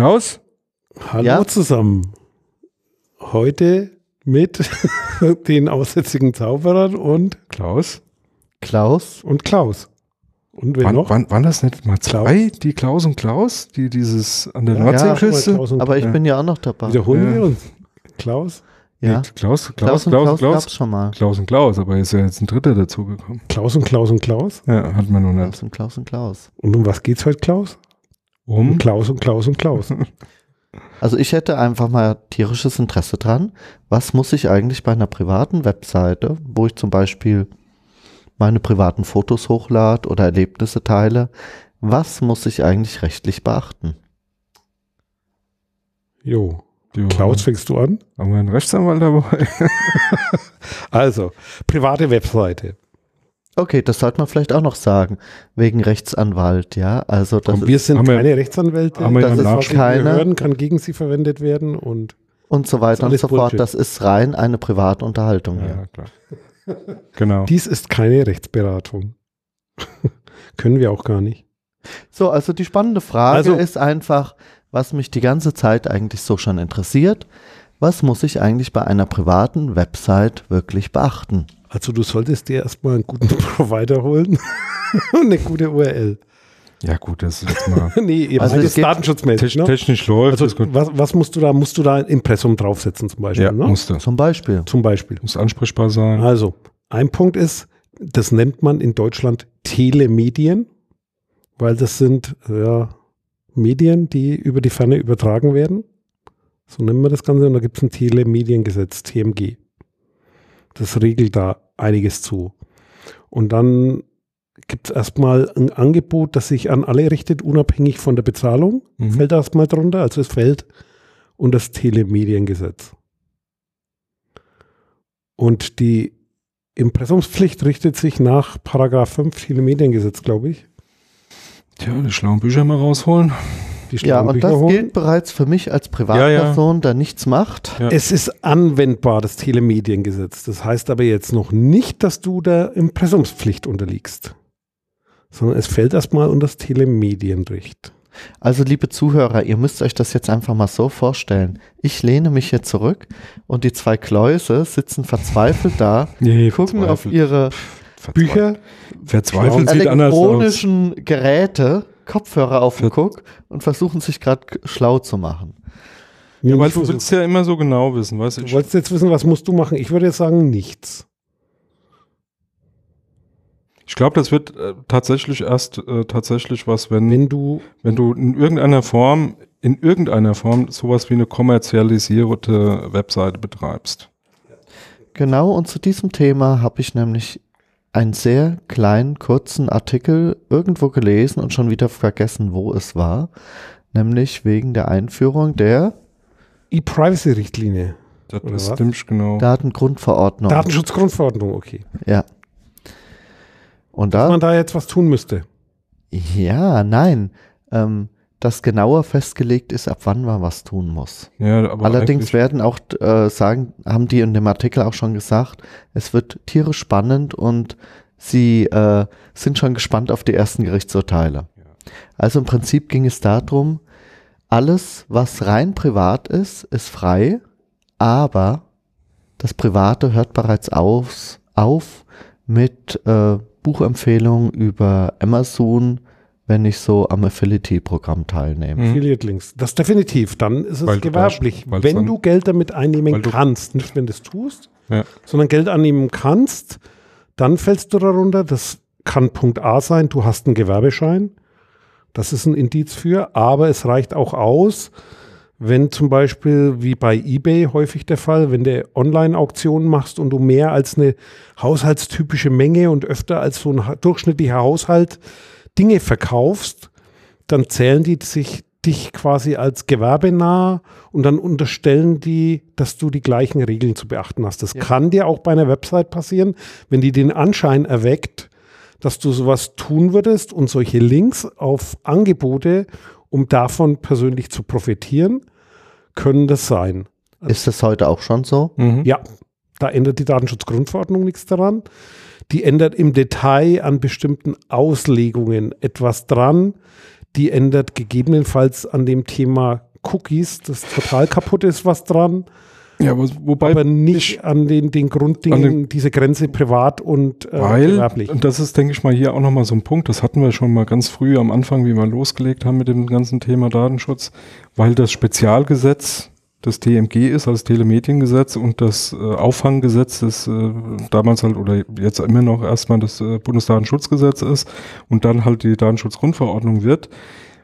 Klaus? Hallo Ja? zusammen. Heute mit den aussätzigen Zauberern und, Klaus? Klaus. und Klaus. Und wer Wann, noch? wann, waren das nicht mal zwei, die Klaus und Klaus, die dieses an der Ja, Nordseeküste? Klaus und Aber ich Ja. bin ja auch noch dabei. Wiederholen Ja. wir uns. Klaus? Ja. Nee, Klaus, Klaus, Klaus und Klaus, Klaus, Klaus, gab's schon mal. Klaus und Klaus, aber ist ja jetzt ein dritter dazugekommen. Klaus und Klaus und Klaus? Ja, hat man noch nicht. Klaus und Klaus und Klaus. Und um was geht's heute, Klaus? Um? Klaus und Klaus und Klaus. Also ich hätte einfach mal tierisches Interesse dran. Was muss ich eigentlich bei einer privaten Webseite, wo ich zum Beispiel meine privaten Fotos hochlade oder Erlebnisse teile, was muss ich eigentlich rechtlich beachten? Jo. Jo, Klaus, fängst du an? Haben wir einen Rechtsanwalt dabei? Also, private Webseite. Okay, das sollte man vielleicht auch noch sagen, wegen Rechtsanwalt, ja. Also das Und ist, wir sind haben wir- keine Rechtsanwälte. haben wir Das ja ist keine- hören, kann gegen sie verwendet werden und und so ist weiter und so fort. Bullshit. Das ist rein eine private Unterhaltung hier. ja, klar. Genau. dies ist keine Rechtsberatung. Können wir auch gar nicht. So, also die spannende Frage Also- ist einfach, was mich die ganze Zeit eigentlich so schon interessiert. Was muss ich eigentlich bei einer privaten Website wirklich beachten? Also du solltest dir erstmal einen guten Provider holen und eine gute URL. Ja, gut, das ist jetzt mal nee, ihr Also geht- datenschutzmäßig, technisch, ne? technisch läuft. Also ist gut. was, was musst du da, musst du da ein Impressum draufsetzen zum Beispiel, Ja, ne? musste. Zum Beispiel. Zum Beispiel. Muss ansprechbar sein. Also, ein Punkt ist, das nennt man in Deutschland Telemedien, weil das sind ja, Medien, die über die Ferne übertragen werden. So nennen wir das Ganze. Und da gibt es ein Telemediengesetz, TMG. Das regelt da einiges zu. Und dann gibt es erstmal ein Angebot, das sich an alle richtet, unabhängig von der Bezahlung. Mhm. Fällt erstmal drunter. Also es fällt unter das Telemediengesetz. Und die Impressumspflicht richtet sich nach Paragraph 5 Telemediengesetz, glaube ich. Tja, die schlauen Bücher mal rausholen. Die Ja, und Bücher das holen. gilt bereits für mich als Privatperson, der nichts macht. Ja. Es ist anwendbar, das Telemediengesetz. Das heißt aber jetzt noch nicht, dass du der Impressumspflicht unterliegst. Sondern es fällt erstmal unter das Telemedienrecht. Also liebe Zuhörer, ihr müsst euch das jetzt einfach mal so vorstellen. Ich lehne mich hier zurück und die zwei Kläuse sitzen verzweifelt da, Nee, gucken auf verzweifelt. ihre Verzweifelt. Bücher, Verzweifelt sieht anders aus. elektronischen Geräte, Kopfhörer auf dem Guck und versuchen sich gerade schlau zu machen. Ja, weil du willst ja immer so genau wissen, weißt du? Du wolltest jetzt wissen, was musst du machen? Ich würde jetzt sagen, nichts. Ich glaube, das wird äh, tatsächlich erst äh, tatsächlich was, wenn, Wenn du wenn du in irgendeiner Form, in irgendeiner Form sowas wie eine kommerzialisierte Webseite betreibst. Genau, und zu diesem Thema habe ich nämlich einen sehr kleinen, kurzen Artikel irgendwo gelesen und schon wieder vergessen, wo es war. Nämlich wegen der Einführung der E-Privacy-Richtlinie, Das Oder ist was? ziemlich genau. Datengrundverordnung. Datenschutzgrundverordnung, okay. ja. Und Dass da, man da jetzt was tun müsste. ja, nein, ähm, dass genauer festgelegt ist, ab wann man was tun muss. ja, aber Allerdings werden auch äh, sagen, haben die in dem Artikel auch schon gesagt, es wird tierisch spannend und sie äh, sind schon gespannt auf die ersten Gerichtsurteile. Also im Prinzip ging es darum, alles, was rein privat ist, ist frei, aber das Private hört bereits auf, auf mit äh, Buchempfehlungen über Amazon, wenn ich so am Affiliate-Programm teilnehme. Mhm. Affiliate Links. Das definitiv. Dann ist es Weil du gewerblich. da- wenn dann- du Geld damit einnehmen kannst, nicht wenn du es tust, Ja. sondern Geld annehmen kannst, dann fällst du darunter. Das kann Punkt A sein, du hast einen Gewerbeschein. Das ist ein Indiz für, aber es reicht auch aus, wenn zum Beispiel, wie bei eBay häufig der Fall, wenn du Online-Auktionen machst und du mehr als eine haushaltstypische Menge und öfter als so ein durchschnittlicher Haushalt Dinge verkaufst, dann zählen die sich dich quasi als gewerbenah und dann unterstellen die, dass du die gleichen Regeln zu beachten hast. Das kann dir auch bei einer Website passieren, wenn die den Anschein erweckt, dass du sowas tun würdest und solche Links auf Angebote, um davon persönlich zu profitieren, können das sein. Ist das heute auch schon so? Mhm. Ja, da ändert die Datenschutzgrundverordnung nichts daran. Die ändert im Detail an bestimmten Auslegungen etwas dran. Die ändert gegebenenfalls an dem Thema Cookies, das total kaputt ist, was dran. Ja, wo, wobei aber nicht an den, den Grunddingen, den, diese Grenze privat und äh, weil, gewerblich. Und das ist, denke ich mal, hier auch nochmal so ein Punkt, das hatten wir schon mal ganz früh am Anfang, wie wir losgelegt haben mit dem ganzen Thema Datenschutz, weil das Spezialgesetz das TMG ist, als Telemediengesetz und das äh, Auffanggesetz, das äh, damals halt oder jetzt immer noch erstmal das äh, Bundesdatenschutzgesetz ist und dann halt die Datenschutzgrundverordnung wird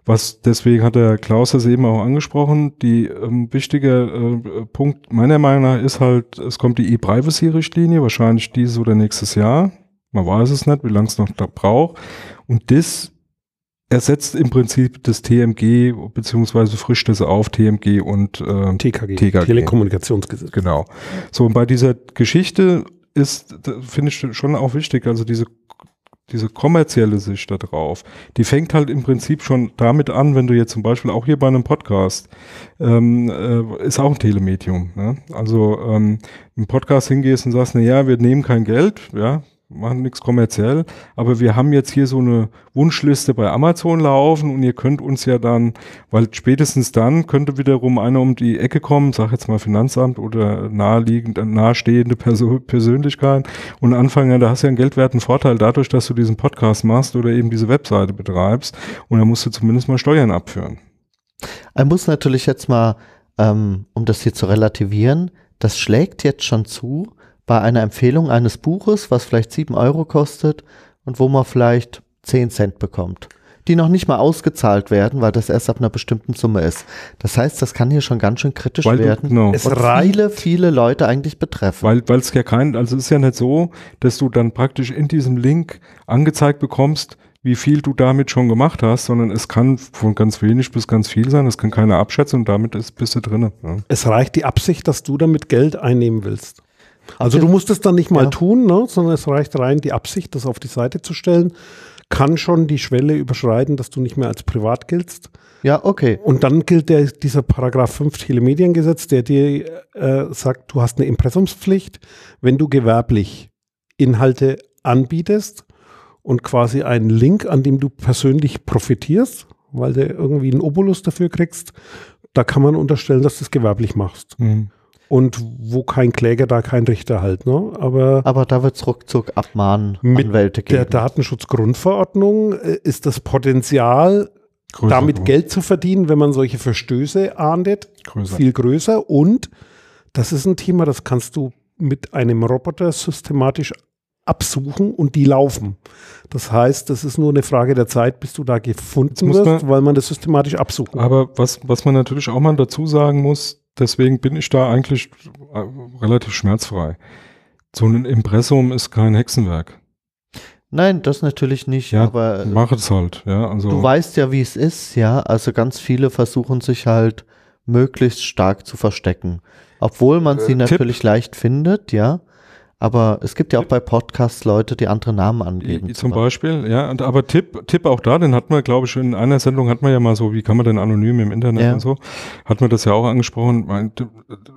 was deswegen hat der Klaus das eben auch angesprochen. Die ähm, wichtige äh, Punkt meiner Meinung nach ist halt, es kommt die E-Privacy-Richtlinie, wahrscheinlich dieses oder nächstes Jahr. Man weiß es nicht, wie lange es noch da braucht. Und das ersetzt im Prinzip das TMG beziehungsweise frischt es auf TMG und äh, TKG, TKG, Telekommunikationsgesetz. Genau. So und bei dieser Geschichte ist finde ich schon auch wichtig, also diese diese kommerzielle Sicht da drauf, die fängt halt im Prinzip schon damit an, wenn du jetzt zum Beispiel auch hier bei einem Podcast, ähm, äh, ist auch ein Telemedium. Ne? Also ähm, im Podcast hingehst und sagst, na ja, wir nehmen kein Geld, ja, machen nichts kommerziell, aber wir haben jetzt hier so eine Wunschliste bei Amazon laufen und ihr könnt uns ja dann, weil spätestens dann könnte wiederum einer um die Ecke kommen, sag jetzt mal Finanzamt oder naheliegend, nahestehende Perso Persönlichkeit und anfangen, da hast du ja einen geldwerten Vorteil dadurch, dass du diesen Podcast machst oder eben diese Webseite betreibst und da musst du zumindest mal Steuern abführen. Er muss natürlich jetzt mal, ähm, um das hier zu relativieren, das schlägt jetzt schon zu, bei einer Empfehlung eines Buches, was vielleicht sieben Euro kostet und wo man vielleicht zehn Cent bekommt, die noch nicht mal ausgezahlt werden, weil das erst ab einer bestimmten Summe ist. Das heißt, das kann hier schon ganz schön kritisch weil werden. Genau. Es viele, viele Leute eigentlich betreffen. Weil weil es ja kein, also es ist ja nicht so, dass du dann praktisch in diesem Link angezeigt bekommst, wie viel du damit schon gemacht hast, sondern es kann von ganz wenig bis ganz viel sein. Das kann keiner abschätzen und damit ist, bist du drin. Ja. Es reicht die Absicht, dass du damit Geld einnehmen willst. Also du musst es dann nicht mal ja. tun, ne, sondern es reicht rein die Absicht, das auf die Seite zu stellen, kann schon die Schwelle überschreiten, dass du nicht mehr als privat giltst. Ja, okay. Und dann gilt der, dieser Paragraph 5 Telemediengesetz, der dir äh, sagt, du hast eine Impressumspflicht, wenn du gewerblich Inhalte anbietest und quasi einen Link, an dem du persönlich profitierst, weil du irgendwie einen Obolus dafür kriegst, da kann man unterstellen, dass du es gewerblich machst. Mhm und wo kein Kläger, da kein Richter halt. Ne? Aber, Aber da wird es ruckzuck geben. Mit der Datenschutzgrundverordnung äh, ist das Potenzial, größer, damit Geld zu verdienen, wenn man solche Verstöße ahndet, größer. viel größer. Und das ist ein Thema, das kannst du mit einem Roboter systematisch absuchen und die laufen. Das heißt, das ist nur eine Frage der Zeit, bis du da gefunden wirst, man, weil man das systematisch absuchen Aber was, was man natürlich auch mal dazu sagen muss, deswegen bin ich da eigentlich äh, relativ schmerzfrei. So ein Impressum ist kein Hexenwerk. Nein, das natürlich nicht. Ja, aber mach es halt. Ja, also du weißt ja, wie es ist. Ja, also ganz viele versuchen sich halt möglichst stark zu verstecken, obwohl man sie äh, natürlich leicht findet. Ja, aber es gibt ja auch bei Podcasts Leute, die andere Namen angeben. Zum Beispiel, ja. Und, aber Tipp, Tipp auch da, den hat man, glaube ich, in einer Sendung hat man ja mal so, wie kann man denn anonym im Internet ja. und so, hat man das ja auch angesprochen.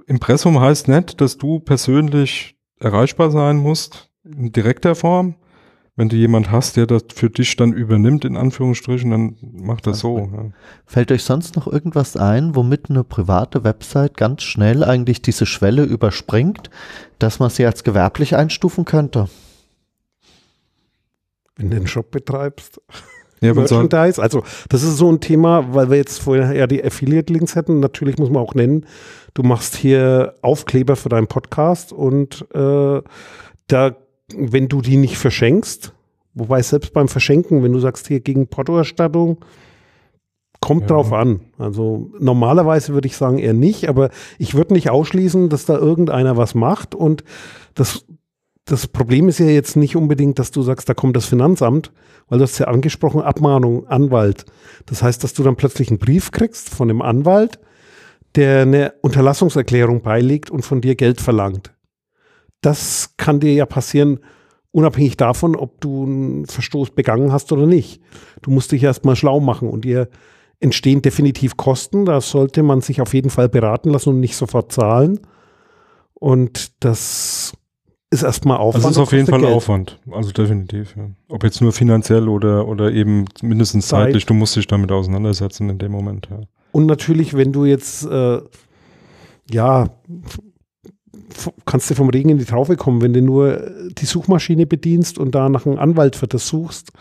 Impressum heißt nicht, dass du persönlich erreichbar sein musst, in direkter Form, wenn du jemand hast, der das für dich dann übernimmt, in Anführungsstrichen, dann mach das so. Ja. Fällt euch sonst noch irgendwas ein, womit eine private Website ganz schnell eigentlich diese Schwelle überspringt, dass man sie als gewerblich einstufen könnte? Wenn du einen Shop betreibst. Ja, Merchandise. Also das ist so ein Thema, weil wir jetzt vorher ja die Affiliate-Links hätten. Natürlich muss man auch nennen, du machst hier Aufkleber für deinen Podcast und äh, da wenn du die nicht verschenkst, wobei selbst beim Verschenken, wenn du sagst hier gegen Portoerstattung, kommt ja. drauf an. Also normalerweise würde ich sagen eher nicht, aber ich würde nicht ausschließen, dass da irgendeiner was macht und das, das Problem ist ja jetzt nicht unbedingt, dass du sagst, da kommt das Finanzamt, weil du hast ja angesprochen, Abmahnung, Anwalt. Das heißt, dass du dann plötzlich einen Brief kriegst von dem Anwalt, der eine Unterlassungserklärung beilegt und von dir Geld verlangt das kann dir ja passieren, unabhängig davon, ob du einen Verstoß begangen hast oder nicht. Du musst dich erstmal schlau machen und dir entstehen definitiv Kosten. Da sollte man sich auf jeden Fall beraten lassen und nicht sofort zahlen. Und das ist erstmal Aufwand. Das ist auf jeden Fall Geld. Aufwand. Also definitiv. Ja. Ob jetzt nur finanziell oder, oder eben mindestens Zeit. zeitlich, du musst dich damit auseinandersetzen in dem Moment. Ja. Und natürlich, wenn du jetzt, äh, ja, kannst du vom Regen in die Traufe kommen, wenn du nur die Suchmaschine bedienst und da nach einem Anwalt für das suchst,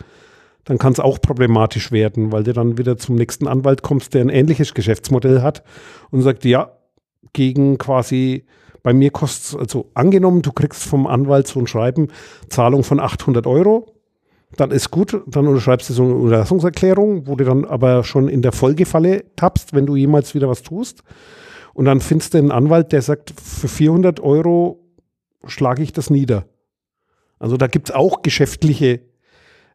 dann kann es auch problematisch werden, weil du dann wieder zum nächsten Anwalt kommst, der ein ähnliches Geschäftsmodell hat und sagt, ja, gegen quasi, bei mir kostet es, also angenommen, du kriegst vom Anwalt so ein Schreiben, Zahlung von 800 Euro, dann ist gut, dann unterschreibst du so eine Unterlassungserklärung, wo du dann aber schon in der Folgefalle tappst, wenn du jemals wieder was tust. Und dann findest du einen Anwalt, der sagt, für 400 Euro schlage ich das nieder. Also da gibt es auch geschäftliche,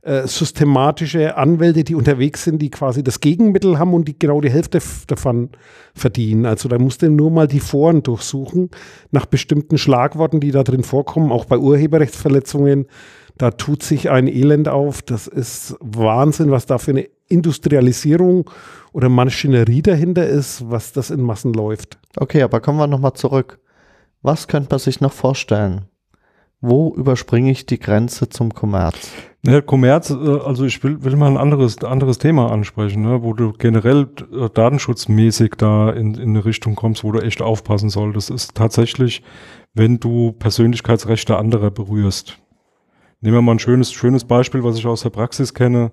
äh, systematische Anwälte, die unterwegs sind, die quasi das Gegenmittel haben und die genau die Hälfte davon verdienen. Also da musst du nur mal die Foren durchsuchen nach bestimmten Schlagworten, die da drin vorkommen, auch bei Urheberrechtsverletzungen. Da tut sich ein Elend auf. Das ist Wahnsinn, was da für eine Industrialisierung oder Maschinerie dahinter ist, was das in Massen läuft. Okay, aber kommen wir nochmal zurück. Was könnte man sich noch vorstellen? Wo überspringe ich die Grenze zum Kommerz? Ja, Kommerz, äh, also ich will, will mal ein anderes, anderes Thema ansprechen, ne, wo du generell äh, datenschutzmäßig da in, in eine Richtung kommst, wo du echt aufpassen solltest. Das ist tatsächlich, wenn du Persönlichkeitsrechte anderer berührst. Nehmen wir mal ein schönes, schönes Beispiel, was ich aus der Praxis kenne.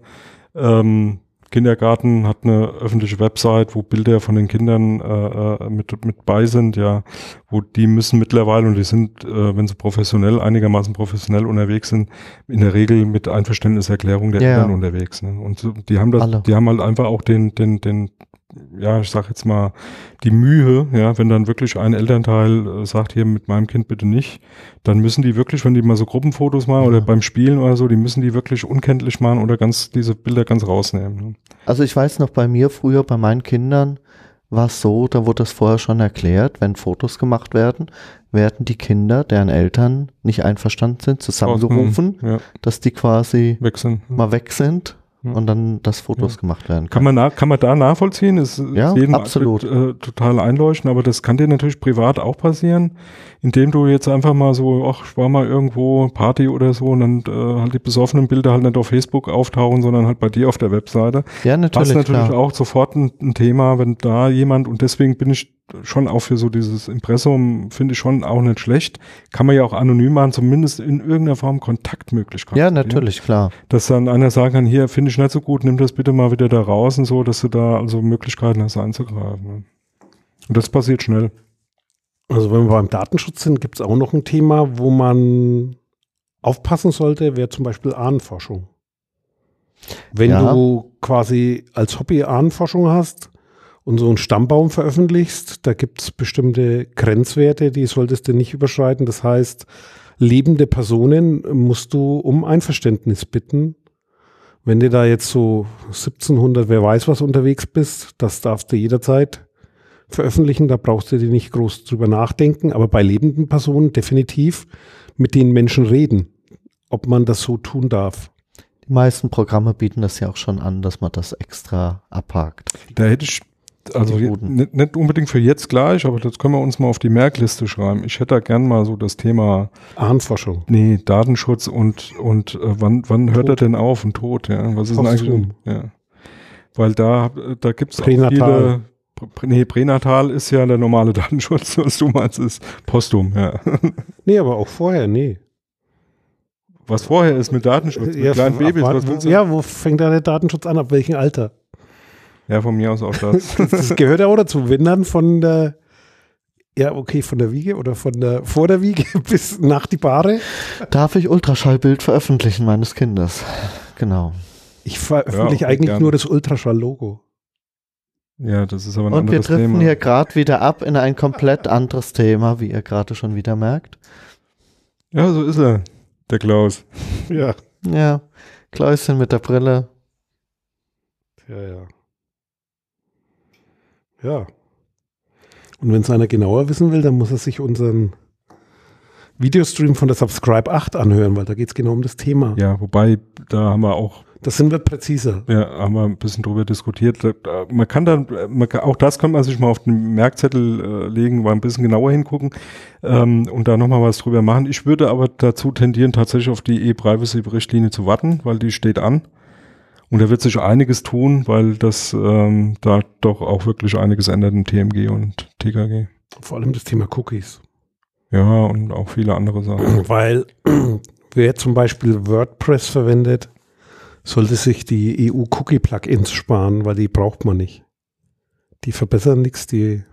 Ähm, Kindergarten hat eine öffentliche Website, wo Bilder von den Kindern äh, äh, mit, mit bei sind, ja, wo die müssen mittlerweile, und die sind, äh, wenn sie professionell, einigermaßen professionell unterwegs sind, in der Regel mit Einverständniserklärung der Ja, ja. Eltern unterwegs. Ne? Und die haben das, Alle. die haben halt einfach auch den, den, den, ja, ich sag jetzt mal, die Mühe, ja, wenn dann wirklich ein Elternteil äh, sagt, hier mit meinem Kind bitte nicht, dann müssen die wirklich, wenn die mal so Gruppenfotos machen oder beim Spielen oder so, die müssen die wirklich unkenntlich machen oder ganz diese Bilder ganz rausnehmen. Ne? Also ich weiß noch, bei mir früher, bei meinen Kindern, war es so, da wurde das vorher schon erklärt, wenn Fotos gemacht werden, werden die Kinder, deren Eltern nicht einverstanden sind, zusammengerufen, Ja, dass die quasi wechseln. mal weg sind. Und dann das Fotos gemacht werden Kann man, na, kann man da nachvollziehen? Ist Ja, jedem absolut. Äh, total einleuchten, aber das kann dir natürlich privat auch passieren, indem du jetzt einfach mal so, ach, ich war mal irgendwo Party oder so und dann äh, halt die besoffenen Bilder halt nicht auf Facebook auftauchen, sondern halt bei dir auf der Webseite. Ja, Das natürlich, ist natürlich klar. auch sofort ein, ein Thema, wenn da jemand, und deswegen bin ich schon auch für so dieses Impressum, finde ich schon auch nicht schlecht. Kann man ja auch anonym machen, zumindest in irgendeiner Form Kontaktmöglichkeit. Ja, natürlich, klar. Dass dann einer sagen kann, hier finde ich nicht so gut, nimm das bitte mal wieder da raus und so, dass du da also Möglichkeiten hast einzugreifen. ne? Und das passiert schnell. Also wenn wir beim Datenschutz sind, gibt es auch noch ein Thema, wo man aufpassen sollte, wäre zum Beispiel Ahnenforschung. Wenn Ja. du quasi als Hobby Ahnenforschung hast und so einen Stammbaum veröffentlichst, da gibt es bestimmte Grenzwerte, die solltest du nicht überschreiten. Das heißt, lebende Personen musst du um Einverständnis bitten. Wenn du da jetzt so 1700, wer weiß was unterwegs bist, das darfst du jederzeit veröffentlichen, da brauchst du dir nicht groß drüber nachdenken, aber bei lebenden Personen definitiv mit den Menschen reden, ob man das so tun darf. Die meisten Programme bieten das ja auch schon an, dass man das extra abhakt. Da hätte ich, also je- Guten. nicht, nicht unbedingt für jetzt gleich, aber das können wir uns mal auf die Merkliste schreiben. Ich hätte da gern mal so das Thema, Ahnenforschung. nee, Datenschutz und, und äh, wann, wann hört er Tod. denn auf und tot, ja? Was ist denn eigentlich, Posthum. ja. Weil da, da gibt es viele, nee, Pränatal ist ja der normale Datenschutz, was du meinst, ist Postum, ja. Nee, aber auch vorher, nee. Was vorher ist mit Datenschutz, mit kleinen ab Babys, was willst du? ja, wo fängt da der Datenschutz an? Ab welchem Alter? Ja, von mir aus auch das. Das, das gehört ja auch dazu. Wenn dann von der, ja, okay, von der Wiege oder von der, vor der Wiege bis nach die Bahre. Darf ich Ultraschallbild veröffentlichen meines Kindes? Genau. Ich veröffentliche Ja, eigentlich gerne. nur das Ultraschall-Logo. ja, das ist aber ein Und wir anderes driften Thema. hier gerade wieder ab in ein komplett anderes Thema, wie ihr gerade schon wieder merkt. Ja, so ist er, der Klaus. Ja. Ja, Kläuschen mit der Brille. Ja, ja. Ja. Und wenn es einer genauer wissen will, dann muss er sich unseren Videostream von der Subscribe 8 anhören, weil da geht es genau um das Thema. Ja, wobei, da haben wir auch Das sind wir präziser. Ja, haben wir ein bisschen drüber diskutiert. Man kann dann, man kann, auch das kann man sich mal auf den Merkzettel äh, legen, mal ein bisschen genauer hingucken ähm, und da nochmal was drüber machen. Ich würde aber dazu tendieren, tatsächlich auf die E-Privacy-Richtlinie zu warten, weil die steht an. Und da wird sich einiges tun, weil das ähm, da doch auch wirklich einiges ändert im TMG und TKG. Vor allem das Thema Cookies. Ja, und auch viele andere Sachen. Weil wer zum Beispiel WordPress verwendet, sollte sich die EU-Cookie-Plugins sparen, weil die braucht man nicht. Die verbessern nichts, die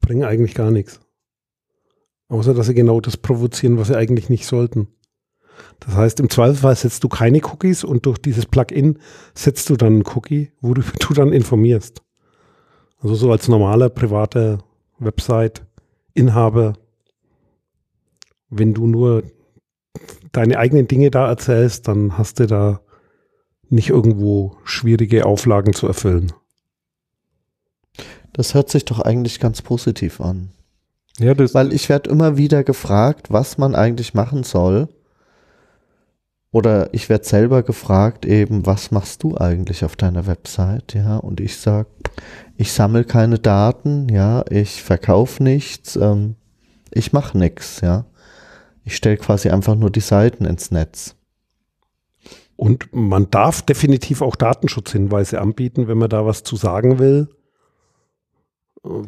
bringen eigentlich gar nichts. Außer dass sie genau das provozieren, was sie eigentlich nicht sollten. Das heißt, im Zweifelsfall setzt du keine Cookies und durch dieses Plugin setzt du dann einen Cookie, worüber du dann informierst. Also so als normaler privater Website-Inhaber, wenn du nur deine eigenen Dinge da erzählst, dann hast du da nicht irgendwo schwierige Auflagen zu erfüllen. Das hört sich doch eigentlich ganz positiv an. Ja, das, Weil ich werde immer wieder gefragt, was man eigentlich machen soll. Oder ich werde selber gefragt, eben, was machst du eigentlich auf deiner Website? Ja, und ich sage, ich sammle keine Daten, ja, ich verkaufe nichts, ähm, ich mache nichts, ja. Ich stelle quasi einfach nur die Seiten ins Netz. Und man darf definitiv auch Datenschutzhinweise anbieten, wenn man da was zu sagen will.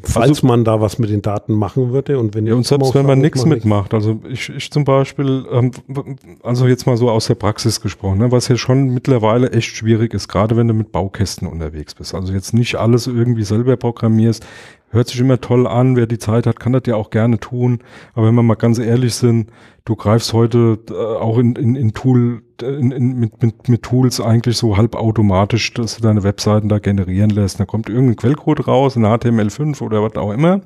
Falls Also- man da was mit den Daten machen würde und wenn Ja, und selbst wenn man nichts ich mach mitmacht, also ich, ich zum Beispiel, ähm, also jetzt mal so aus der Praxis gesprochen, ne, was ja schon mittlerweile echt schwierig ist, gerade wenn du mit Baukästen unterwegs bist. Also jetzt nicht alles irgendwie selber programmierst, hört sich immer toll an, wer die Zeit hat, kann das ja auch gerne tun. Aber wenn wir mal ganz ehrlich sind, du greifst heute äh, auch in, in, in Tool, in, in, mit, mit, mit Tools eigentlich so halbautomatisch, dass du deine Webseiten da generieren lässt. Da kommt irgendein Quellcode raus, ein HTML5 oder was auch immer.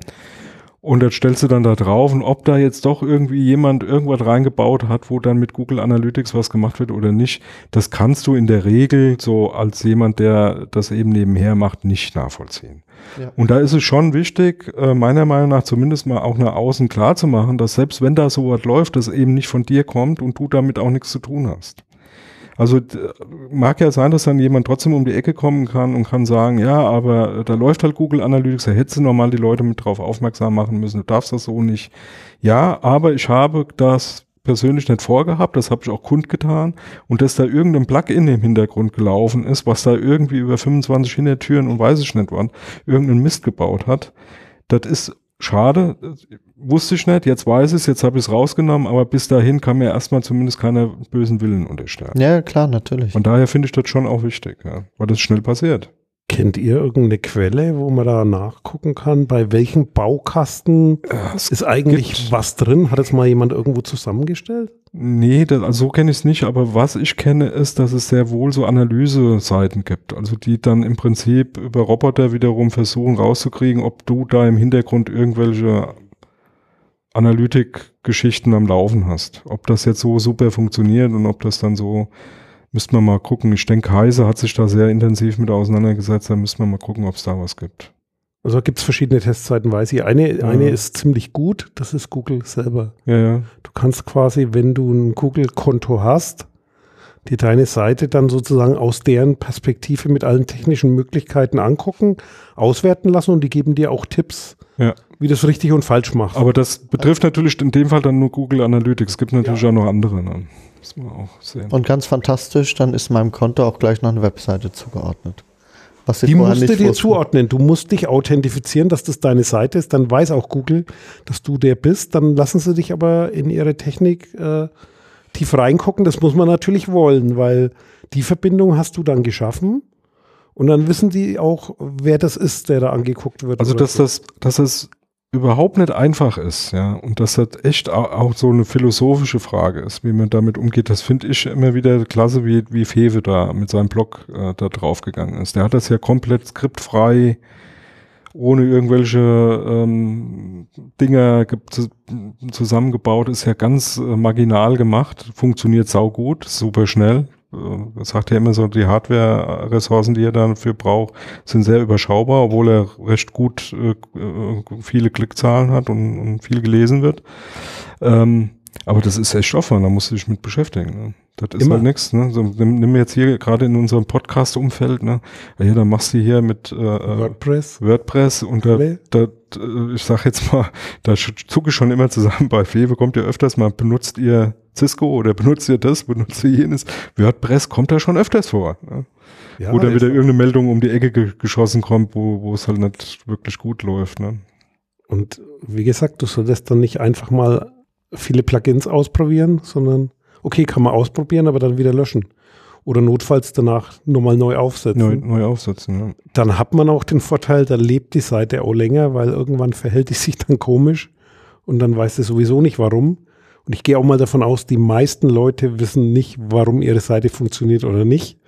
Und das stellst du dann da drauf und ob da jetzt doch irgendwie jemand irgendwas reingebaut hat, wo dann mit Google Analytics was gemacht wird oder nicht, das kannst du in der Regel so als jemand, der das eben nebenher macht, nicht nachvollziehen. Ja. Und da ist es schon wichtig, äh, meiner Meinung nach zumindest mal auch nach außen klar zu machen, dass selbst wenn da sowas läuft, das eben nicht von dir kommt und du damit auch nichts zu tun hast. Also mag ja sein, dass dann jemand trotzdem um die Ecke kommen kann und kann sagen, ja, aber da läuft halt Google Analytics, da hättest du normal die Leute mit drauf aufmerksam machen müssen, du darfst das so nicht. Ja, aber ich habe das persönlich nicht vorgehabt, das habe ich auch kundgetan und dass da irgendein Plugin im Hintergrund gelaufen ist, was da irgendwie über 25 Hintertüren und weiß ich nicht wann, irgendeinen Mist gebaut hat, das ist schade, wusste ich nicht, jetzt weiß ich es, jetzt habe ich es rausgenommen, aber bis dahin kann mir erstmal zumindest keiner bösen Willen unterstellen. Ja, klar, natürlich. Von daher finde ich das schon auch wichtig, ja, weil das schnell passiert. Kennt ihr irgendeine Quelle, wo man da nachgucken kann, bei welchem Baukasten ist eigentlich was drin? Hat es mal jemand irgendwo zusammengestellt? Nee, das, also so kenne ich es nicht, aber was ich kenne, ist, dass es sehr wohl so Analyseseiten gibt, also die dann im Prinzip über Roboter wiederum versuchen rauszukriegen, ob du da im Hintergrund irgendwelche Analytik-Geschichten am Laufen hast. Ob das jetzt so super funktioniert und ob das dann so, müsste man mal gucken. Ich denke, Heise hat sich da sehr intensiv mit auseinandergesetzt, da müsste man mal gucken, ob es da was gibt. Also gibt es verschiedene Testseiten, weiß ich. Eine, Ja. eine ist ziemlich gut, das ist Google selber. Ja, ja. Du kannst quasi, wenn du ein Google-Konto hast, dir deine Seite dann sozusagen aus deren Perspektive mit allen technischen Möglichkeiten angucken, auswerten lassen und die geben dir auch Tipps, Ja. wie du es richtig und falsch machst. Aber das betrifft natürlich in dem Fall dann nur Google Analytics. Es gibt natürlich auch noch andere. Ne? Muss man auch sehen. Und ganz fantastisch, dann ist meinem Konto auch gleich noch eine Webseite zugeordnet. Was die musst du dir wusste. zuordnen. Du musst dich authentifizieren, dass das deine Seite ist. Dann weiß auch Google, dass du der bist. Dann lassen sie dich aber in ihre Technik äh, tief reingucken. Das muss man natürlich wollen, weil die Verbindung hast du dann geschaffen. Und dann wissen die auch, wer das ist, der da angeguckt wird. Also, dass so. das, dass es überhaupt nicht einfach ist, ja, und dass das echt au- auch so eine philosophische Frage ist, wie man damit umgeht, das finde ich immer wieder klasse, wie, wie Fewe da mit seinem Blog äh, da draufgegangen ist. Der hat das ja komplett skriptfrei, ohne irgendwelche ähm, Dinger ge zu, zusammengebaut, ist ja ganz äh, marginal gemacht, funktioniert saugut, super schnell. Äh, sagt ja immer so, die Hardware-Ressourcen, die er dafür braucht, sind sehr überschaubar, obwohl er recht gut äh, äh, viele Klickzahlen hat und, und viel gelesen wird. Ähm, aber das ist echt Aufwand, da musst du dich mit beschäftigen. Ne? Das ist Immer. halt nichts. Ne? So, nimm, nimm jetzt hier gerade in unserem Podcast-Umfeld, ne? ja, da machst du hier mit äh, äh, WordPress. WordPress und da, da, äh, ich sag jetzt mal, da zucke ich schon immer zusammen bei Fewe, kommt ja öfters mal, benutzt ihr Cisco oder benutzt ihr das, benutzt ihr jenes. WordPress kommt da schon öfters vor. Ne? Ja, wo dann ist wieder irgendeine Meldung um die Ecke ge geschossen kommt, wo, wo es halt nicht wirklich gut läuft. Ne? Und wie gesagt, du solltest dann nicht einfach mal viele Plugins ausprobieren, sondern okay, kann man ausprobieren, aber dann wieder löschen. Oder notfalls danach nochmal neu aufsetzen. Neu, neu aufsetzen. Ja. Dann hat man auch den Vorteil, da lebt die Seite auch länger, weil irgendwann verhält die sich dann komisch und dann weiß sie sowieso nicht warum. Und ich gehe auch mal davon aus, die meisten Leute wissen nicht, warum ihre Seite funktioniert oder nicht.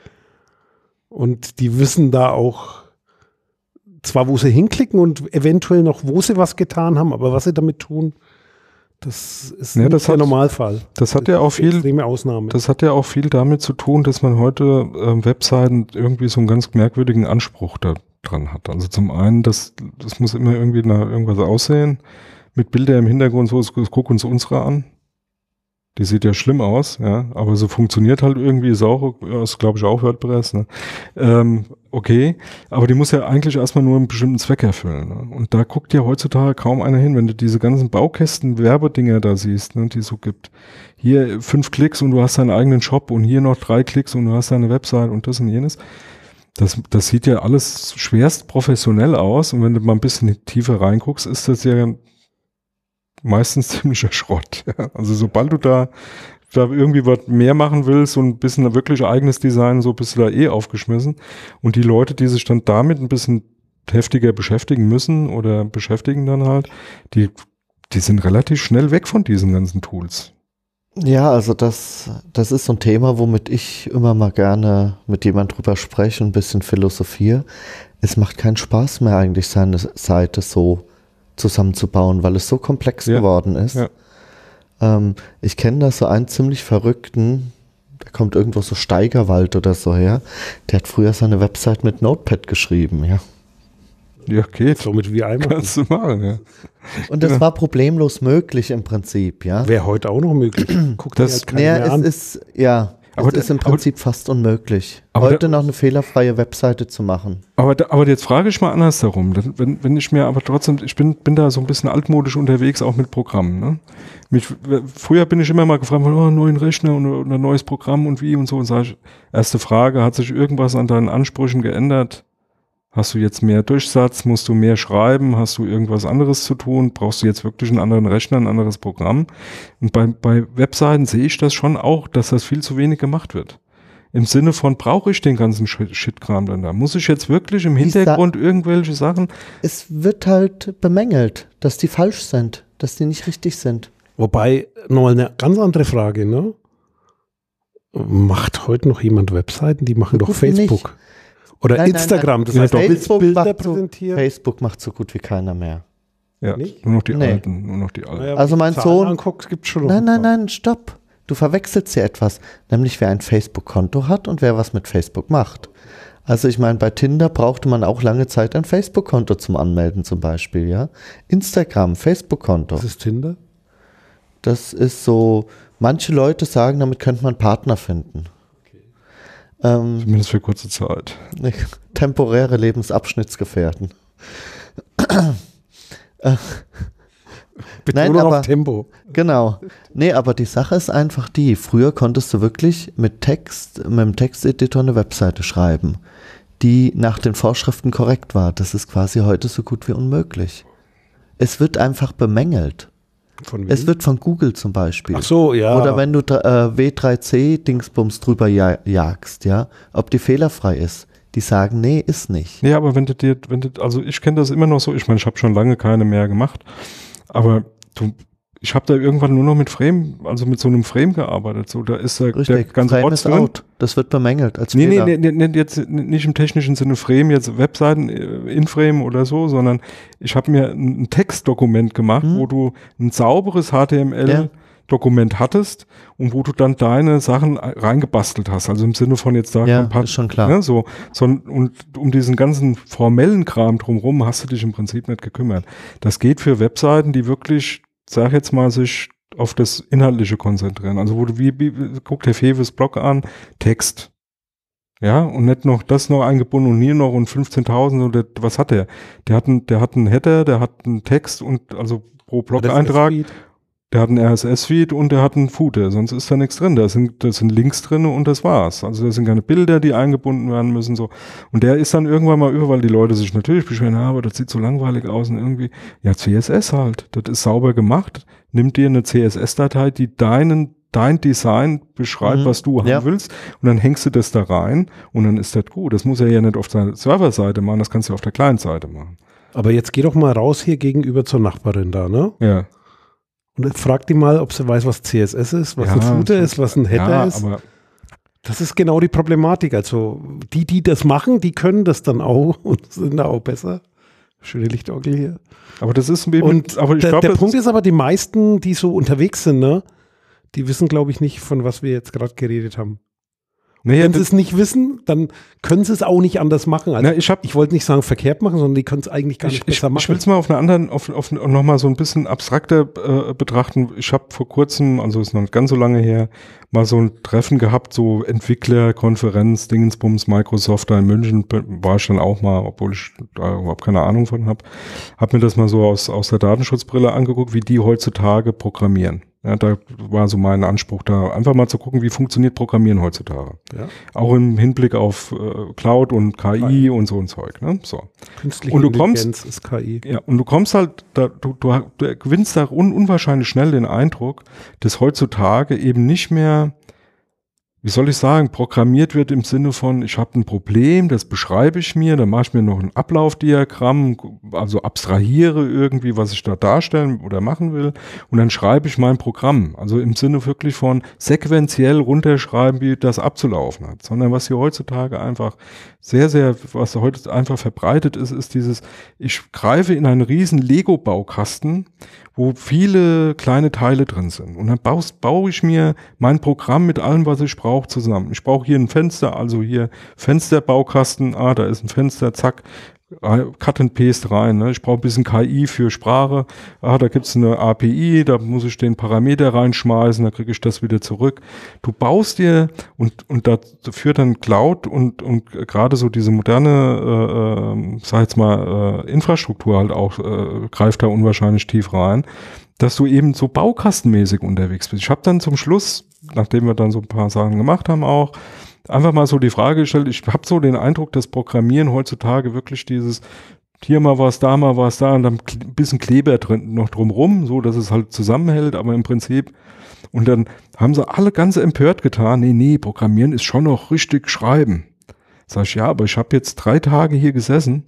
Und die wissen da auch zwar, wo sie hinklicken und eventuell noch, wo sie was getan haben, aber was sie damit tun, das ist Ja, das der hat- Normalfall. Das hat ja auch viel, das hat ja auch viel damit zu tun, dass man heute ähm, Webseiten irgendwie so einen ganz merkwürdigen Anspruch da dran hat. Also zum einen, das, das muss immer irgendwie nach irgendwas aussehen, mit Bilder im Hintergrund, so, es- guck uns unsere an. Die sieht ja schlimm aus, ja, aber so funktioniert halt irgendwie, ist auch, ist glaube ich auch WordPress, ne? ähm, okay, aber die muss ja eigentlich erstmal nur einen bestimmten Zweck erfüllen. Ne? Und da guckt ja heutzutage kaum einer hin, wenn du diese ganzen Baukästen, Werbedinger da siehst, ne, die so gibt. Hier fünf Klicks und du hast deinen eigenen Shop und hier noch drei Klicks und du hast deine Website und das und jenes. Das, das sieht ja alles schwerst professionell aus und wenn du mal ein bisschen tiefer reinguckst, ist das ja meistens ziemlicher Schrott. Also sobald du da, da irgendwie was mehr machen willst und ein bisschen wirklich eigenes Design, so bist du da eh aufgeschmissen. Und die Leute, die sich dann damit ein bisschen heftiger beschäftigen müssen oder beschäftigen dann halt, die, die sind relativ schnell weg von diesen ganzen Tools. Ja, also das, das ist so ein Thema, womit ich immer mal gerne mit jemand drüber spreche ein bisschen philosophiere. Es macht keinen Spaß mehr eigentlich, seine Seite so zusammenzubauen, weil es so komplex Ja, geworden ist. ja. Ähm, ich kenne da so einen ziemlich verrückten, der kommt irgendwo so Steigerwald oder so her. Der hat früher seine Website mit Notepad geschrieben, ja. Ja, geht. Somit wie einmal. Kannst du machen, ja. Und das war problemlos möglich im Prinzip, ja. Wäre heute auch noch möglich. Guckt Das- das halt keiner mehr es an. ist, ja, Aber es der- ist im aber- Prinzip fast unmöglich, Aber heute noch eine fehlerfreie Webseite zu machen. Aber, aber jetzt frage ich mal andersherum. Wenn, wenn ich mir aber trotzdem, ich bin, bin da so ein bisschen altmodisch unterwegs, auch mit Programmen. Ne? Mich, früher bin ich immer mal gefragt, oh, neuen Rechner und, und ein neues Programm und wie und so. Und sage ich, erste Frage, hat sich irgendwas an deinen Ansprüchen geändert? Hast du jetzt mehr Durchsatz? Musst du mehr schreiben? Hast du irgendwas anderes zu tun? Brauchst du jetzt wirklich einen anderen Rechner, ein anderes Programm? Und bei, bei Webseiten sehe ich das schon auch, dass das viel zu wenig gemacht wird. Im Sinne von, brauche ich den ganzen Shit- Shitkram dann da? Muss ich jetzt wirklich im Hintergrund irgendwelche Sachen? Es wird halt bemängelt, dass die falsch sind, dass die nicht richtig sind. Wobei, nochmal eine ganz andere Frage, ne? Macht heute noch jemand Webseiten? Die machen doch wie nicht. Facebook. Oder Nein, nein, Instagram. nein. Das heißt, Facebook Bilder macht so- präsentieren. Facebook macht so gut wie keiner mehr. Ja, Nicht? nur noch die Nee. alten, nur noch die alten. Naja, Also mein Sohn- Anguckst, gibt's schon Nein, ein nein, nein, stopp. Du verwechselst hier etwas, nämlich wer ein Facebook-Konto hat und wer was mit Facebook macht. Also ich meine, bei Tinder brauchte man auch lange Zeit ein Facebook-Konto zum Anmelden zum Beispiel, ja. Instagram, Facebook-Konto. Was ist Tinder? Das ist so, manche Leute sagen, damit könnte man Partner finden. Ähm, Zumindest für kurze Zeit. temporäre Lebensabschnittsgefährten. Betonung aber- auf Tempo. Genau. Nee, aber die Sache ist einfach die, früher konntest du wirklich mit Text, mit dem Texteditor eine Webseite schreiben, die nach den Vorschriften korrekt war. Das ist quasi heute so gut wie unmöglich. Es wird einfach bemängelt. Von Es wem? wird von Google zum Beispiel. Ach so, ja. Oder wenn du äh, W3C-Dingsbums drüber ja jagst, ja, ob die fehlerfrei ist. Die sagen, nee, ist nicht. Nee, aber wenn du dir, wenn du, also ich kenne das immer noch so, ich meine, ich habe schon lange keine mehr gemacht, aber du, ich habe da irgendwann nur noch mit Frame, also mit so einem Frame gearbeitet. So, da ist der, der ganze Frame ist drin. out. Das wird bemängelt als Nee, nee, Fehler. nee, nee, nee, jetzt nicht im technischen Sinne Frame, jetzt Webseiten äh, in Frame oder so, sondern ich habe mir ein ein Textdokument gemacht, Mhm. wo du ein sauberes HTML Ja. Dokument hattest und wo du dann deine Sachen reingebastelt hast. Also im Sinne von jetzt da Ja, kompat- ist schon klar. Ne, so, so, und um diesen ganzen formellen Kram drumherum hast du dich im Prinzip nicht gekümmert. Das geht für Webseiten, die wirklich, sag jetzt mal, sich auf das Inhaltliche konzentrieren. Also wo du, wie, wie guck dir Feves Blog an, Text. Ja, und nicht noch das noch eingebunden und hier noch und 15.000 oder was hat der? Der hat einen, der hat einen Header, der hat einen Text und also pro Blog-Eintrag. Der hat einen RSS-Feed und der hat einen Footer, sonst ist da nichts drin. Da sind, da sind Links drin und das war's. Also da sind keine Bilder, die eingebunden werden müssen. so. Und der ist dann irgendwann mal über, weil die Leute sich natürlich beschweren, ja, aber das sieht so langweilig aus und irgendwie, ja, CSS halt. Das ist sauber gemacht. Nimm dir eine CSS-Datei, die deinen dein Design beschreibt, Mhm. was du haben Ja. willst, und dann hängst du das da rein und dann ist das gut. Das muss er ja nicht auf der Serverseite machen, das kannst du auf der Client-Seite machen. Aber jetzt geh doch mal raus hier gegenüber zur Nachbarin da, ne? Ja. Und frag die mal, ob sie weiß, was CSS ist, was Ja, ein Footer ist, was ein Header ja, ist. aber Das ist genau die Problematik. Also die, die das machen, die können das dann auch und sind da auch besser. Schöne Lichtorgel hier. Aber das ist eben, Und aber ich der, glaube, der Punkt ist aber, die meisten, die so unterwegs sind, ne, die wissen, glaube ich, nicht, von was wir jetzt gerade geredet haben. Nee, Wenn sie es nicht wissen, dann können sie es auch nicht anders machen. Also na, ich ich wollte nicht sagen verkehrt machen, sondern die können es eigentlich gar ich, nicht ich, besser ich machen. will es mal auf einer anderen, auf, auf noch mal so ein bisschen abstrakter äh, betrachten. Ich habe vor kurzem, also ist noch nicht ganz so lange her, mal so ein Treffen gehabt, so Entwicklerkonferenz, Dingensbums, Microsoft da in München, war ich dann auch mal, obwohl ich da überhaupt keine Ahnung von habe, habe mir das mal so aus, aus der Datenschutzbrille angeguckt, wie die heutzutage programmieren. Ja, da war so mein Anspruch, da einfach mal zu gucken, wie funktioniert Programmieren heutzutage. Ja. Auch im Hinblick auf äh, Cloud und KI und so ein Zeug. Ne? So. Künstliche Und du kommst- Intelligenz ist KI. Ja, und du kommst halt, da, du, du, du gewinnst da un, unwahrscheinlich schnell den Eindruck, dass heutzutage eben nicht mehr, wie soll ich sagen, programmiert wird im Sinne von, ich habe ein Problem, das beschreibe ich mir, dann mache ich mir noch ein Ablaufdiagramm, also abstrahiere irgendwie, was ich da darstellen oder machen will, und dann schreibe ich mein Programm. Also im Sinne wirklich von sequenziell runterschreiben, wie das abzulaufen hat, sondern was hier heutzutage einfach sehr, sehr, was heute einfach verbreitet ist, ist dieses, ich greife in einen riesen Lego-Baukasten, wo viele kleine Teile drin sind. Und dann baue ich mir mein Programm mit allem, was ich brauche, zusammen. Ich brauche hier ein Fenster, also hier Fensterbaukasten, ah, da ist ein Fenster, zack, rein- Cut and Paste rein. Ne? Ich brauche ein bisschen KI für Sprache. Ah, da gibt's eine API, da muss ich den Parameter reinschmeißen, da kriege ich das wieder zurück. Du baust dir und, und dazu führt dann Cloud und, und gerade so diese moderne, äh, äh, sag jetzt mal, äh, Infrastruktur halt auch, äh, greift da unwahrscheinlich tief rein, dass du eben so baukastenmäßig unterwegs bist. Ich habe dann zum Schluss, nachdem wir dann so ein paar Sachen gemacht haben auch, einfach mal so die Frage gestellt, ich habe so den Eindruck, dass Programmieren heutzutage wirklich dieses hier mal was, da mal was, da und dann ein bisschen Kleber drin noch drumrum, so dass es halt zusammenhält, aber im Prinzip und dann haben sie alle ganz empört getan, nee, nee, Programmieren ist schon noch richtig schreiben. Sag ich, ja, aber ich habe jetzt drei Tage hier gesessen.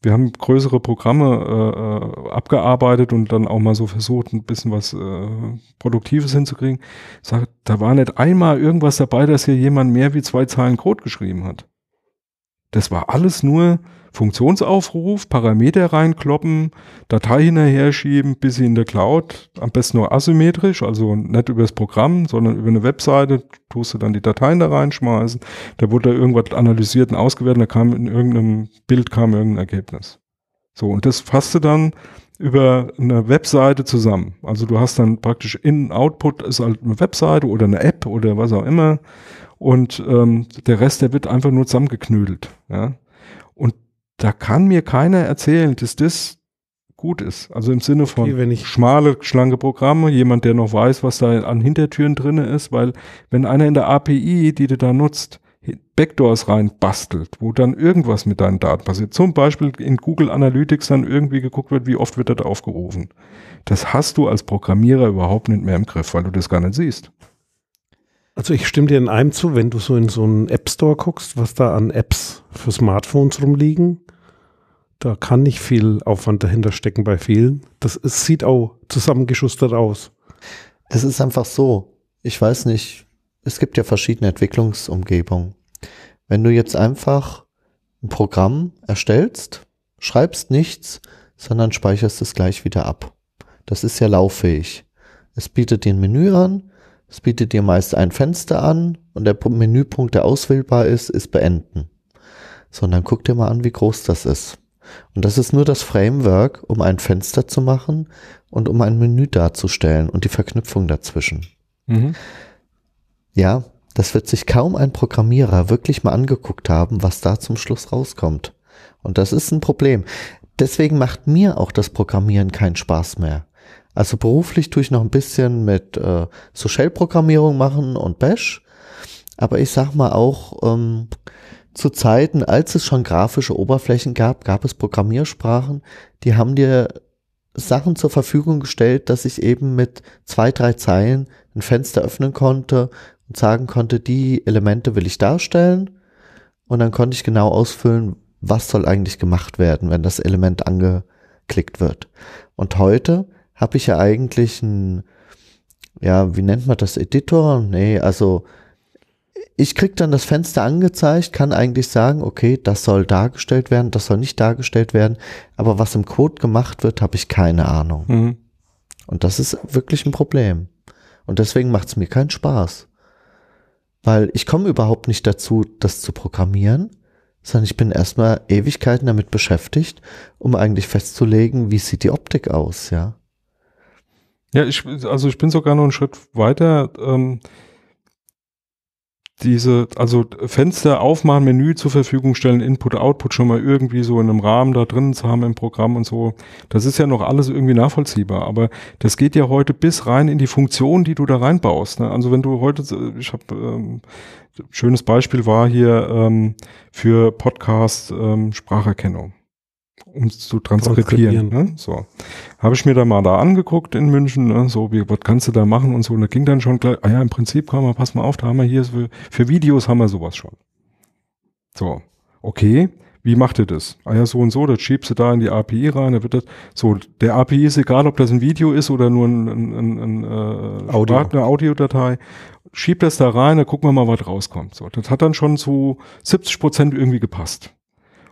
Wir haben größere Programme äh, äh, abgearbeitet und dann auch mal so versucht, ein bisschen was äh, Produktives hinzukriegen. Sag, da war nicht einmal irgendwas dabei, dass hier jemand mehr wie zwei Zeilen Code geschrieben hat. Das war alles nur Funktionsaufruf, Parameter reinkloppen, Datei hinterher schieben, bis sie in der Cloud, am besten nur asymmetrisch, also nicht über das Programm, sondern über eine Webseite, tust du dann die Dateien da reinschmeißen, da wurde da irgendwas analysiert und ausgewertet, da kam in irgendeinem Bild kam irgendein Ergebnis. So, und das fasst du dann über eine Webseite zusammen. Also du hast dann praktisch In-Output ist halt eine Webseite oder eine App oder was auch immer und ähm, der Rest, der wird einfach nur zusammengeknüdelt. Ja? Da kann mir keiner erzählen, dass das gut ist. Also im Sinne von Okay, wenn ich- schmale, schlanke Programme, jemand, der noch weiß, was da an Hintertüren drinne ist, weil wenn einer in der API, die du da nutzt, Backdoors rein bastelt, wo dann irgendwas mit deinen Daten passiert. Zum Beispiel in Google Analytics dann irgendwie geguckt wird, wie oft wird das aufgerufen. Das hast du als Programmierer überhaupt nicht mehr im Griff, weil du das gar nicht siehst. Also ich stimme dir in einem zu, wenn du so in so einen App Store guckst, was da an Apps für Smartphones rumliegen, da kann nicht viel Aufwand dahinter stecken bei vielen. Das ist, sieht auch zusammengeschustert aus. Es ist einfach so, ich weiß nicht, es gibt ja verschiedene Entwicklungsumgebungen. Wenn du jetzt einfach ein Programm erstellst, schreibst nichts, sondern speicherst es gleich wieder ab. Das ist ja lauffähig. Es bietet dir ein Menü an, es bietet dir meist ein Fenster an und der Pu- Menüpunkt, der auswählbar ist, ist beenden. So, und dann guck dir mal an, wie groß das ist. Und das ist nur das Framework, um ein Fenster zu machen und um ein Menü darzustellen und die Verknüpfung dazwischen. Ja, das wird sich kaum ein Programmierer wirklich mal angeguckt haben, was da zum Schluss rauskommt. Und das ist ein Problem. Deswegen macht mir auch das Programmieren keinen Spaß mehr. Also beruflich tue ich noch ein bisschen mit äh, so Shell-Programmierung machen und Bash. Aber ich sag mal auch, ähm, zu Zeiten, als es schon grafische Oberflächen gab, gab es Programmiersprachen, die haben dir Sachen zur Verfügung gestellt, dass ich eben mit zwei, drei Zeilen ein Fenster öffnen konnte und sagen konnte, die Elemente will ich darstellen. Und dann konnte ich genau ausfüllen, was soll eigentlich gemacht werden, wenn das Element angeklickt wird. Und heute habe ich ja eigentlich ein, ja, wie nennt man das, Editor? Nee, also ich krieg dann das Fenster angezeigt, kann eigentlich sagen, okay, das soll dargestellt werden, das soll nicht dargestellt werden, aber was im Code gemacht wird, habe ich keine Ahnung. Mhm. Und das ist wirklich ein Problem. Und deswegen macht es mir keinen Spaß. Weil ich komme überhaupt nicht dazu, das zu programmieren, sondern ich bin erstmal Ewigkeiten damit beschäftigt, um eigentlich festzulegen, wie sieht die Optik aus, ja. Ja, ich, also ich bin sogar noch einen Schritt weiter. Ähm, diese, also Fenster aufmachen, Menü zur Verfügung stellen, Input, Output schon mal irgendwie so in einem Rahmen da drin zu haben im Programm und so. Das ist ja noch alles irgendwie nachvollziehbar. Aber das geht ja heute bis rein in die Funktion, die du da reinbaust. Ne? Also wenn du heute, ich habe ähm, schönes Beispiel war hier ähm, für Podcast ähm, Spracherkennung um zu transkribieren. Ne? So. Habe ich mir da mal da angeguckt in München, ne? so, wie, was kannst du da machen und so. Und da ging dann schon gleich, ah ja, im Prinzip kann man, pass mal auf, da haben wir hier, für, für Videos haben wir sowas schon. So, okay, wie macht ihr das? Ah ja, so und so, das schiebst du da in die API rein, da wird das, so, der API ist egal, ob das ein Video ist oder nur ein, ein, ein, ein äh, Audio. eine Audiodatei. Schieb das da rein, da gucken wir mal, was rauskommt. So, das hat dann schon zu 70 Prozent irgendwie gepasst.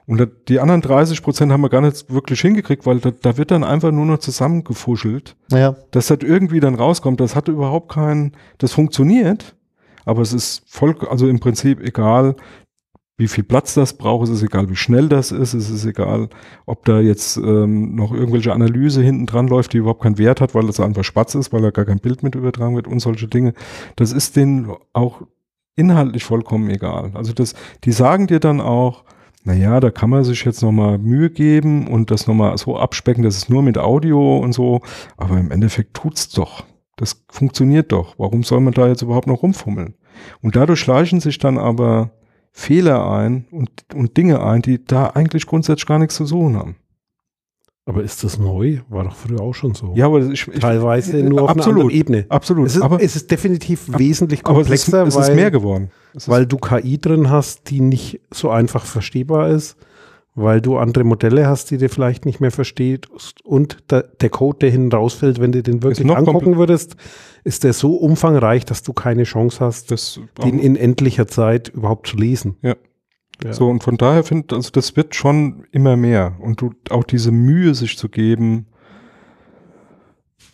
Und die anderen 30 Prozent haben wir gar nicht wirklich hingekriegt, weil da, da wird dann einfach nur noch zusammengefuschelt, Ja, dass das irgendwie dann rauskommt. Das hat überhaupt keinen, das funktioniert, aber es ist voll, also im Prinzip egal, wie viel Platz das braucht, es ist egal, wie schnell das ist, es ist egal, ob da jetzt ähm, noch irgendwelche Analyse hinten dran läuft, die überhaupt keinen Wert hat, weil das einfach Spatz ist, weil da gar kein Bild mit übertragen wird und solche Dinge. Das ist denen auch inhaltlich vollkommen egal. Also das, die sagen dir dann auch, naja, da kann man sich jetzt nochmal Mühe geben und das nochmal so abspecken, das ist nur mit Audio und so, aber im Endeffekt tut's doch. Das funktioniert doch. Warum soll man da jetzt überhaupt noch rumfummeln? Und dadurch schleichen sich dann aber Fehler ein und, und Dinge ein, die da eigentlich grundsätzlich gar nichts zu suchen haben. Aber ist das neu? War doch früher auch schon so. Ja, aber ich, ich, Teilweise nur auf einer absolut, anderen Ebene. absolut. Es ist, aber es ist definitiv wesentlich aber es ist, komplexer, es ist mehr geworden. Weil du KI drin hast, die nicht so einfach verstehbar ist, weil du andere Modelle hast, die du vielleicht nicht mehr verstehst und da, der Code, der hinten rausfällt, wenn du den wirklich angucken würdest, ist der so umfangreich, dass du keine Chance hast, das, den in endlicher Zeit überhaupt zu lesen. Ja. Ja. So, und von daher finde also das wird schon immer mehr. Und du auch diese Mühe, sich zu geben,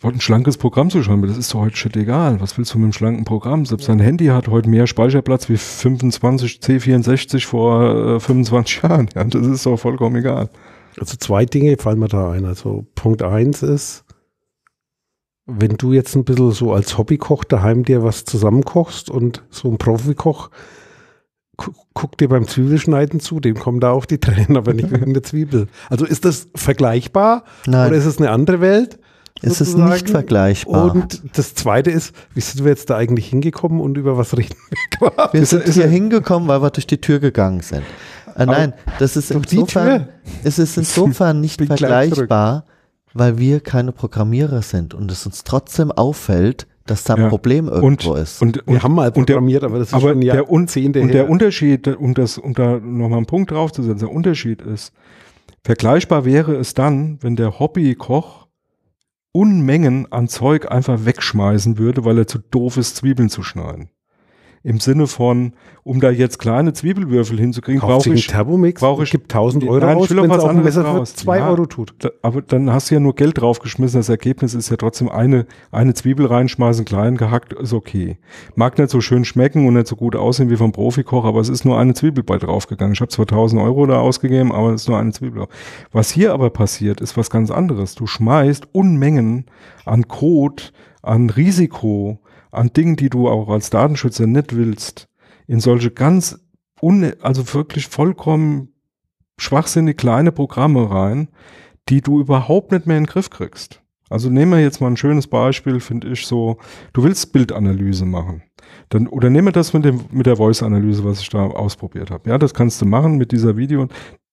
ein schlankes Programm zu schreiben, das ist doch heute shit egal. Was willst du mit einem schlanken Programm? Selbst dein Handy hat heute mehr Speicherplatz wie 25 C64 vor äh, 25 Jahren. Ja, das ist doch vollkommen egal. Also zwei Dinge fallen mir da ein. Also Punkt eins ist, wenn du jetzt ein bisschen so als Hobbykoch daheim dir was zusammenkochst und so ein Profikoch gu guckt dir beim Zwiebelschneiden zu, dem kommen da auch die Tränen, aber nicht wegen der Zwiebel. Also ist das vergleichbar nein, oder ist es eine andere Welt? Es ist nicht vergleichbar. Und das zweite ist, wie sind wir jetzt da eigentlich hingekommen und über was reden wir gerade? wir sind hier hingekommen, weil wir durch die Tür gegangen sind. Äh, nein, das ist insofern, es ist insofern nicht vergleichbar, weil wir keine Programmierer sind und es uns trotzdem auffällt, dass da ein Ja. Problem irgendwo ist. Und, Wir und, haben mal und der- programmiert, aber das ist aber schon der, Un Jahrzehnte und der. Unterschied, um das, um da nochmal einen Punkt draufzusetzen, der Unterschied ist, vergleichbar wäre es dann, wenn der Hobbykoch Unmengen an Zeug einfach wegschmeißen würde, weil er zu doof ist, Zwiebeln zu schneiden. Im Sinne von, um da jetzt kleine Zwiebelwürfel hinzukriegen, brauche ich Thermomix brauche ich- gibt 1000 Euro Nein, ich aus, wenn es auf dem Messer für raus. 2 Ja. Euro tut. Da, aber dann hast du ja nur Geld draufgeschmissen. Das Ergebnis ist ja trotzdem eine, eine Zwiebel reinschmeißen, klein gehackt, ist okay. Mag nicht so schön schmecken und nicht so gut aussehen wie vom Profikoch, aber es ist nur eine Zwiebel bei draufgegangen. Ich habe zwar 1000 Euro da ausgegeben, aber es ist nur eine Zwiebel. Was hier aber passiert, ist was ganz anderes. Du schmeißt Unmengen an Code, an Risiko, an Dingen, die du auch als Datenschützer nicht willst, in solche ganz, un also wirklich vollkommen schwachsinnig kleine Programme rein, die du überhaupt nicht mehr in den Griff kriegst. Also nehmen wir jetzt mal ein schönes Beispiel, finde ich so, du willst Bildanalyse machen. Dann, oder nehme das mit dem, mit der Voice-Analyse, was ich da ausprobiert habe. Ja, das kannst du machen mit dieser Video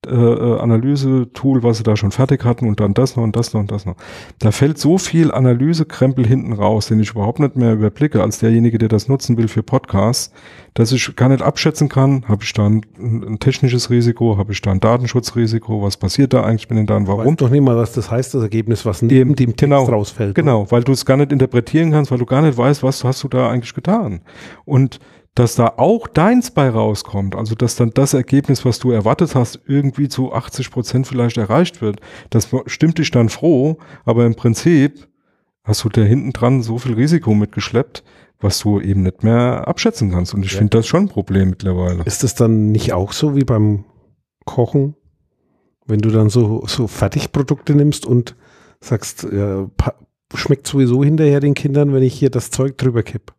äh, äh, Analyse-Tool, was sie da schon fertig hatten und dann das noch und das noch und das noch. Da fällt so viel Analysekrempel hinten raus, den ich überhaupt nicht mehr überblicke, als derjenige, der das nutzen will für Podcasts, dass ich gar nicht abschätzen kann, habe ich da ein, ein technisches Risiko, habe ich da ein Datenschutzrisiko, was passiert da eigentlich mit den Daten, warum? Weißt doch nicht mal, was das heißt, das Ergebnis, was neben dem Text genau, rausfällt. Genau, weil du es gar nicht interpretieren kannst, weil du gar nicht weißt, was hast du da eigentlich getan. Und dass da auch deins bei rauskommt, also dass dann das Ergebnis, was du erwartet hast, irgendwie zu 80 Prozent vielleicht erreicht wird, das stimmt dich dann froh, aber im Prinzip hast du da hinten dran so viel Risiko mitgeschleppt, was du eben nicht mehr abschätzen kannst. Und ich ja. finde das schon ein Problem mittlerweile. Ist das dann nicht auch so wie beim Kochen, wenn du dann so, so Fertigprodukte nimmst und sagst, ja, schmeckt sowieso hinterher den Kindern, wenn ich hier das Zeug drüber kipp?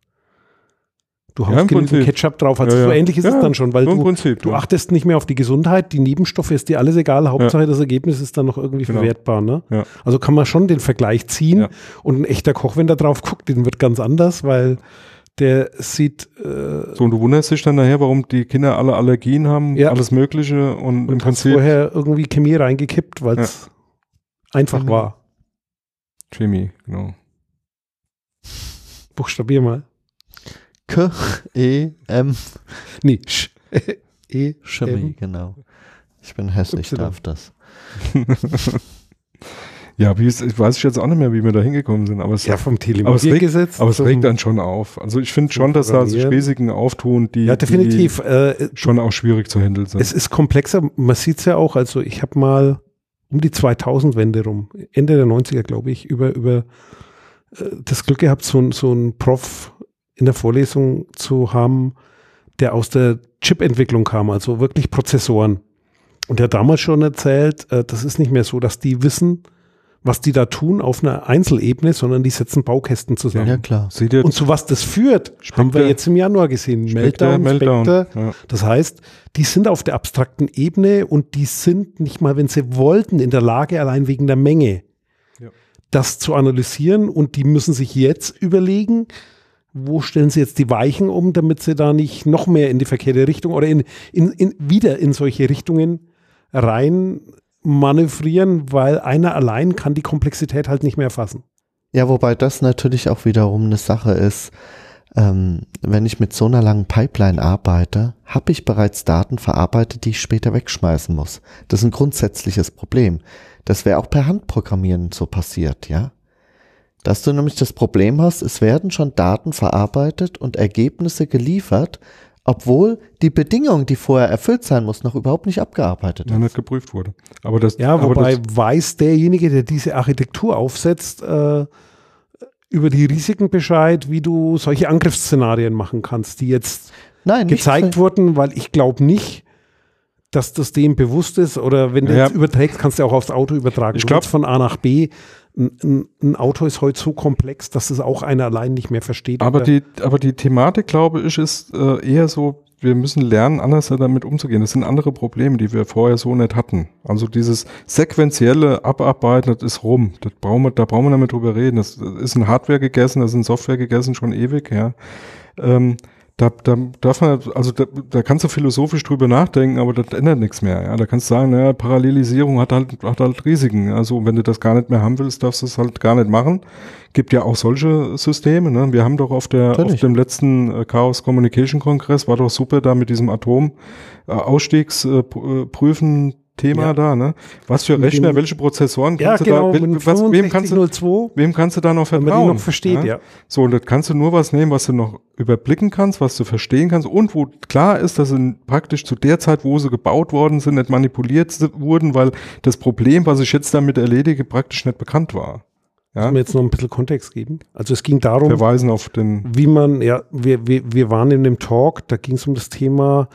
Du hast ja, genügend. Ketchup drauf. Also ja, so ähnlich ist es dann schon, weil du, Prinzip, du achtest nicht mehr auf die Gesundheit, die Nebenstoffe ist dir alles egal. Hauptsache das Ergebnis ist dann noch irgendwie genau. verwertbar. Ne? Also kann man schon den Vergleich ziehen. Und ein echter Koch, wenn der drauf guckt, den wird ganz anders, weil der sieht. Äh, so, und du wunderst dich dann nachher, warum die Kinder alle Allergien haben, alles Mögliche und, und im Prinzip. vorher irgendwie Chemie reingekippt, weil es einfach war. Chemie, genau. Buchstabier mal. K, E, M. Nee, Sch, E, Chemie, genau. Ich bin hässlich, y. darf das. ja, wie ist, ich weiß ich jetzt auch nicht mehr, wie wir da hingekommen sind. Aber es, ja, vom Telemoviergesetz. Aber, es regt dann schon auf. Also ich finde schon, dass da sich Risiken auftun, die, ja, definitiv, die äh, schon auch schwierig zu handeln sind. Es ist komplexer. Man sieht es ja auch. Also ich habe mal um die 2000-Wende rum, Ende der 90er, glaube ich, über, über äh, das Glück gehabt, so, so ein Prof in der Vorlesung zu haben, der aus der Chip-Entwicklung kam, also wirklich Prozessoren. Und der hat damals schon erzählt, äh, das ist nicht mehr so, dass die wissen, was die da tun auf einer Einzelebene, sondern die setzen Baukästen zusammen. Ja, klar. Und zu was das führt, Spectre, haben wir jetzt im Januar gesehen. Spectre, Meltdown, Meltdown. Ja. Das heißt, die sind auf der abstrakten Ebene und die sind nicht mal, wenn sie wollten, in der Lage, allein wegen der Menge, ja. das zu analysieren. Und die müssen sich jetzt überlegen, wo stellen Sie jetzt die Weichen um, damit Sie da nicht noch mehr in die verkehrte Richtung oder in, in, in wieder in solche Richtungen rein manövrieren, weil einer allein kann die Komplexität halt nicht mehr erfassen. Ja, wobei das natürlich auch wiederum eine Sache ist, ähm, wenn ich mit so einer langen Pipeline arbeite, habe ich bereits Daten verarbeitet, die ich später wegschmeißen muss. Das ist ein grundsätzliches Problem. Das wäre auch per Handprogrammieren so passiert, ja. Dass du nämlich das Problem hast, es werden schon Daten verarbeitet und Ergebnisse geliefert, obwohl die Bedingung, die vorher erfüllt sein muss, noch überhaupt nicht abgearbeitet ist. Ja, nicht geprüft wurde. Aber das, ja, aber wobei das weiß derjenige, der diese Architektur aufsetzt, äh, über die Risiken Bescheid, wie du solche Angriffsszenarien machen kannst, die jetzt Nein, gezeigt wurden, weil ich glaube nicht, dass das dem bewusst ist oder wenn du ja. jetzt überträgst, kannst du auch aufs Auto übertragen. Ich glaube von A nach B ein, ein, Auto ist heute so komplex, dass es auch einer allein nicht mehr versteht. Aber, die, aber die Thematik, glaube ich, ist äh, eher so, wir müssen lernen, anders damit umzugehen. Das sind andere Probleme, die wir vorher so nicht hatten. Also dieses sequentielle Abarbeiten, das ist rum. Das brauchen wir, da brauchen wir damit drüber reden. Das ist in Hardware gegessen, das ist in Software gegessen, schon ewig, ja. Ähm, da, da darf man, also da, da kannst du philosophisch drüber nachdenken, aber das ändert nichts mehr. Ja, da kannst du sagen, naja, Parallelisierung hat halt, hat halt Risiken. Also wenn du das gar nicht mehr haben willst, darfst du es halt gar nicht machen. Gibt ja auch solche Systeme. Ne? Wir haben doch auf der auf dem letzten äh, Chaos Communication Kongress war doch super da mit diesem Atom äh, Ausstiegsprüfen äh, Thema ja. da, ne? Was für Rechner, dem, welche Prozessoren kannst ja, genau, du da, was, wem, kannst du, wem kannst du da noch vertrauen? Wenn man die noch versteht, ja? ja. So, und das kannst du nur was nehmen, was du noch überblicken kannst, was du verstehen kannst und wo klar ist, dass sie praktisch zu der Zeit, wo sie gebaut worden sind, nicht manipuliert wurden, weil das Problem, was ich jetzt damit erledige, praktisch nicht bekannt war. Ja? Müssen wir jetzt noch ein bisschen Kontext geben? Also es ging darum, Verweisen auf den wie man, ja, wir, wir, wir waren in dem Talk, da ging es um das Thema,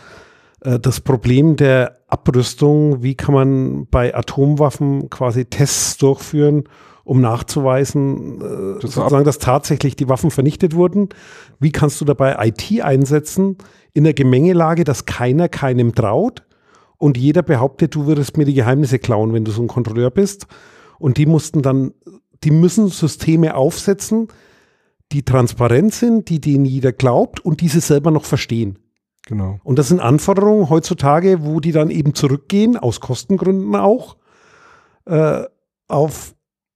das Problem der Abrüstung, wie kann man bei Atomwaffen quasi Tests durchführen, um nachzuweisen, äh, das sozusagen, dass tatsächlich die Waffen vernichtet wurden. Wie kannst du dabei IT einsetzen in der Gemengelage, dass keiner keinem traut und jeder behauptet, du würdest mir die Geheimnisse klauen, wenn du so ein Kontrolleur bist. Und die mussten dann die müssen Systeme aufsetzen, die transparent sind, die denen jeder glaubt und die sie selber noch verstehen. Genau. Und das sind Anforderungen heutzutage, wo die dann eben zurückgehen, aus Kostengründen auch, äh, auf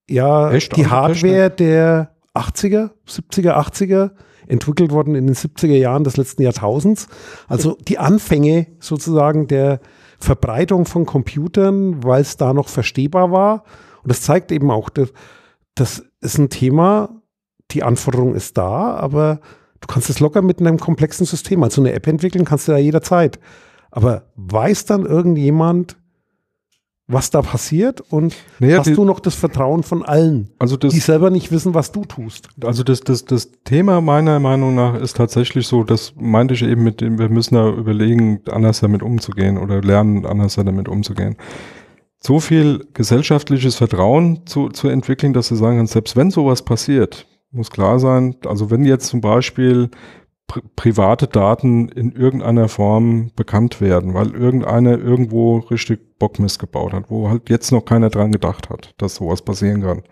ja, Echt? die Hardware der 80er, 70er, 80er, entwickelt worden in den 70er Jahren des letzten Jahrtausends. Also die Anfänge sozusagen der Verbreitung von Computern, weil es da noch verstehbar war. Und das zeigt eben auch, dass, das ist ein Thema, die Anforderung ist da, aber du kannst es locker mit einem komplexen System, also eine App entwickeln kannst du ja jederzeit. Aber weiß dann irgendjemand, was da passiert und Naja, hast die- du noch das Vertrauen von allen, Also das, die selber nicht wissen, was du tust? Also das, das, das Thema meiner Meinung nach ist tatsächlich so, das meinte ich eben mit dem, wir müssen da überlegen, anders damit umzugehen oder lernen, anders damit umzugehen. So viel gesellschaftliches Vertrauen zu, zu entwickeln, dass du sagen kannst, selbst wenn sowas passiert, muss klar sein, also wenn jetzt zum Beispiel pri private Daten in irgendeiner Form bekannt werden, weil irgendeiner irgendwo richtig Bockmist gebaut hat, wo halt jetzt noch keiner dran gedacht hat, dass sowas passieren kann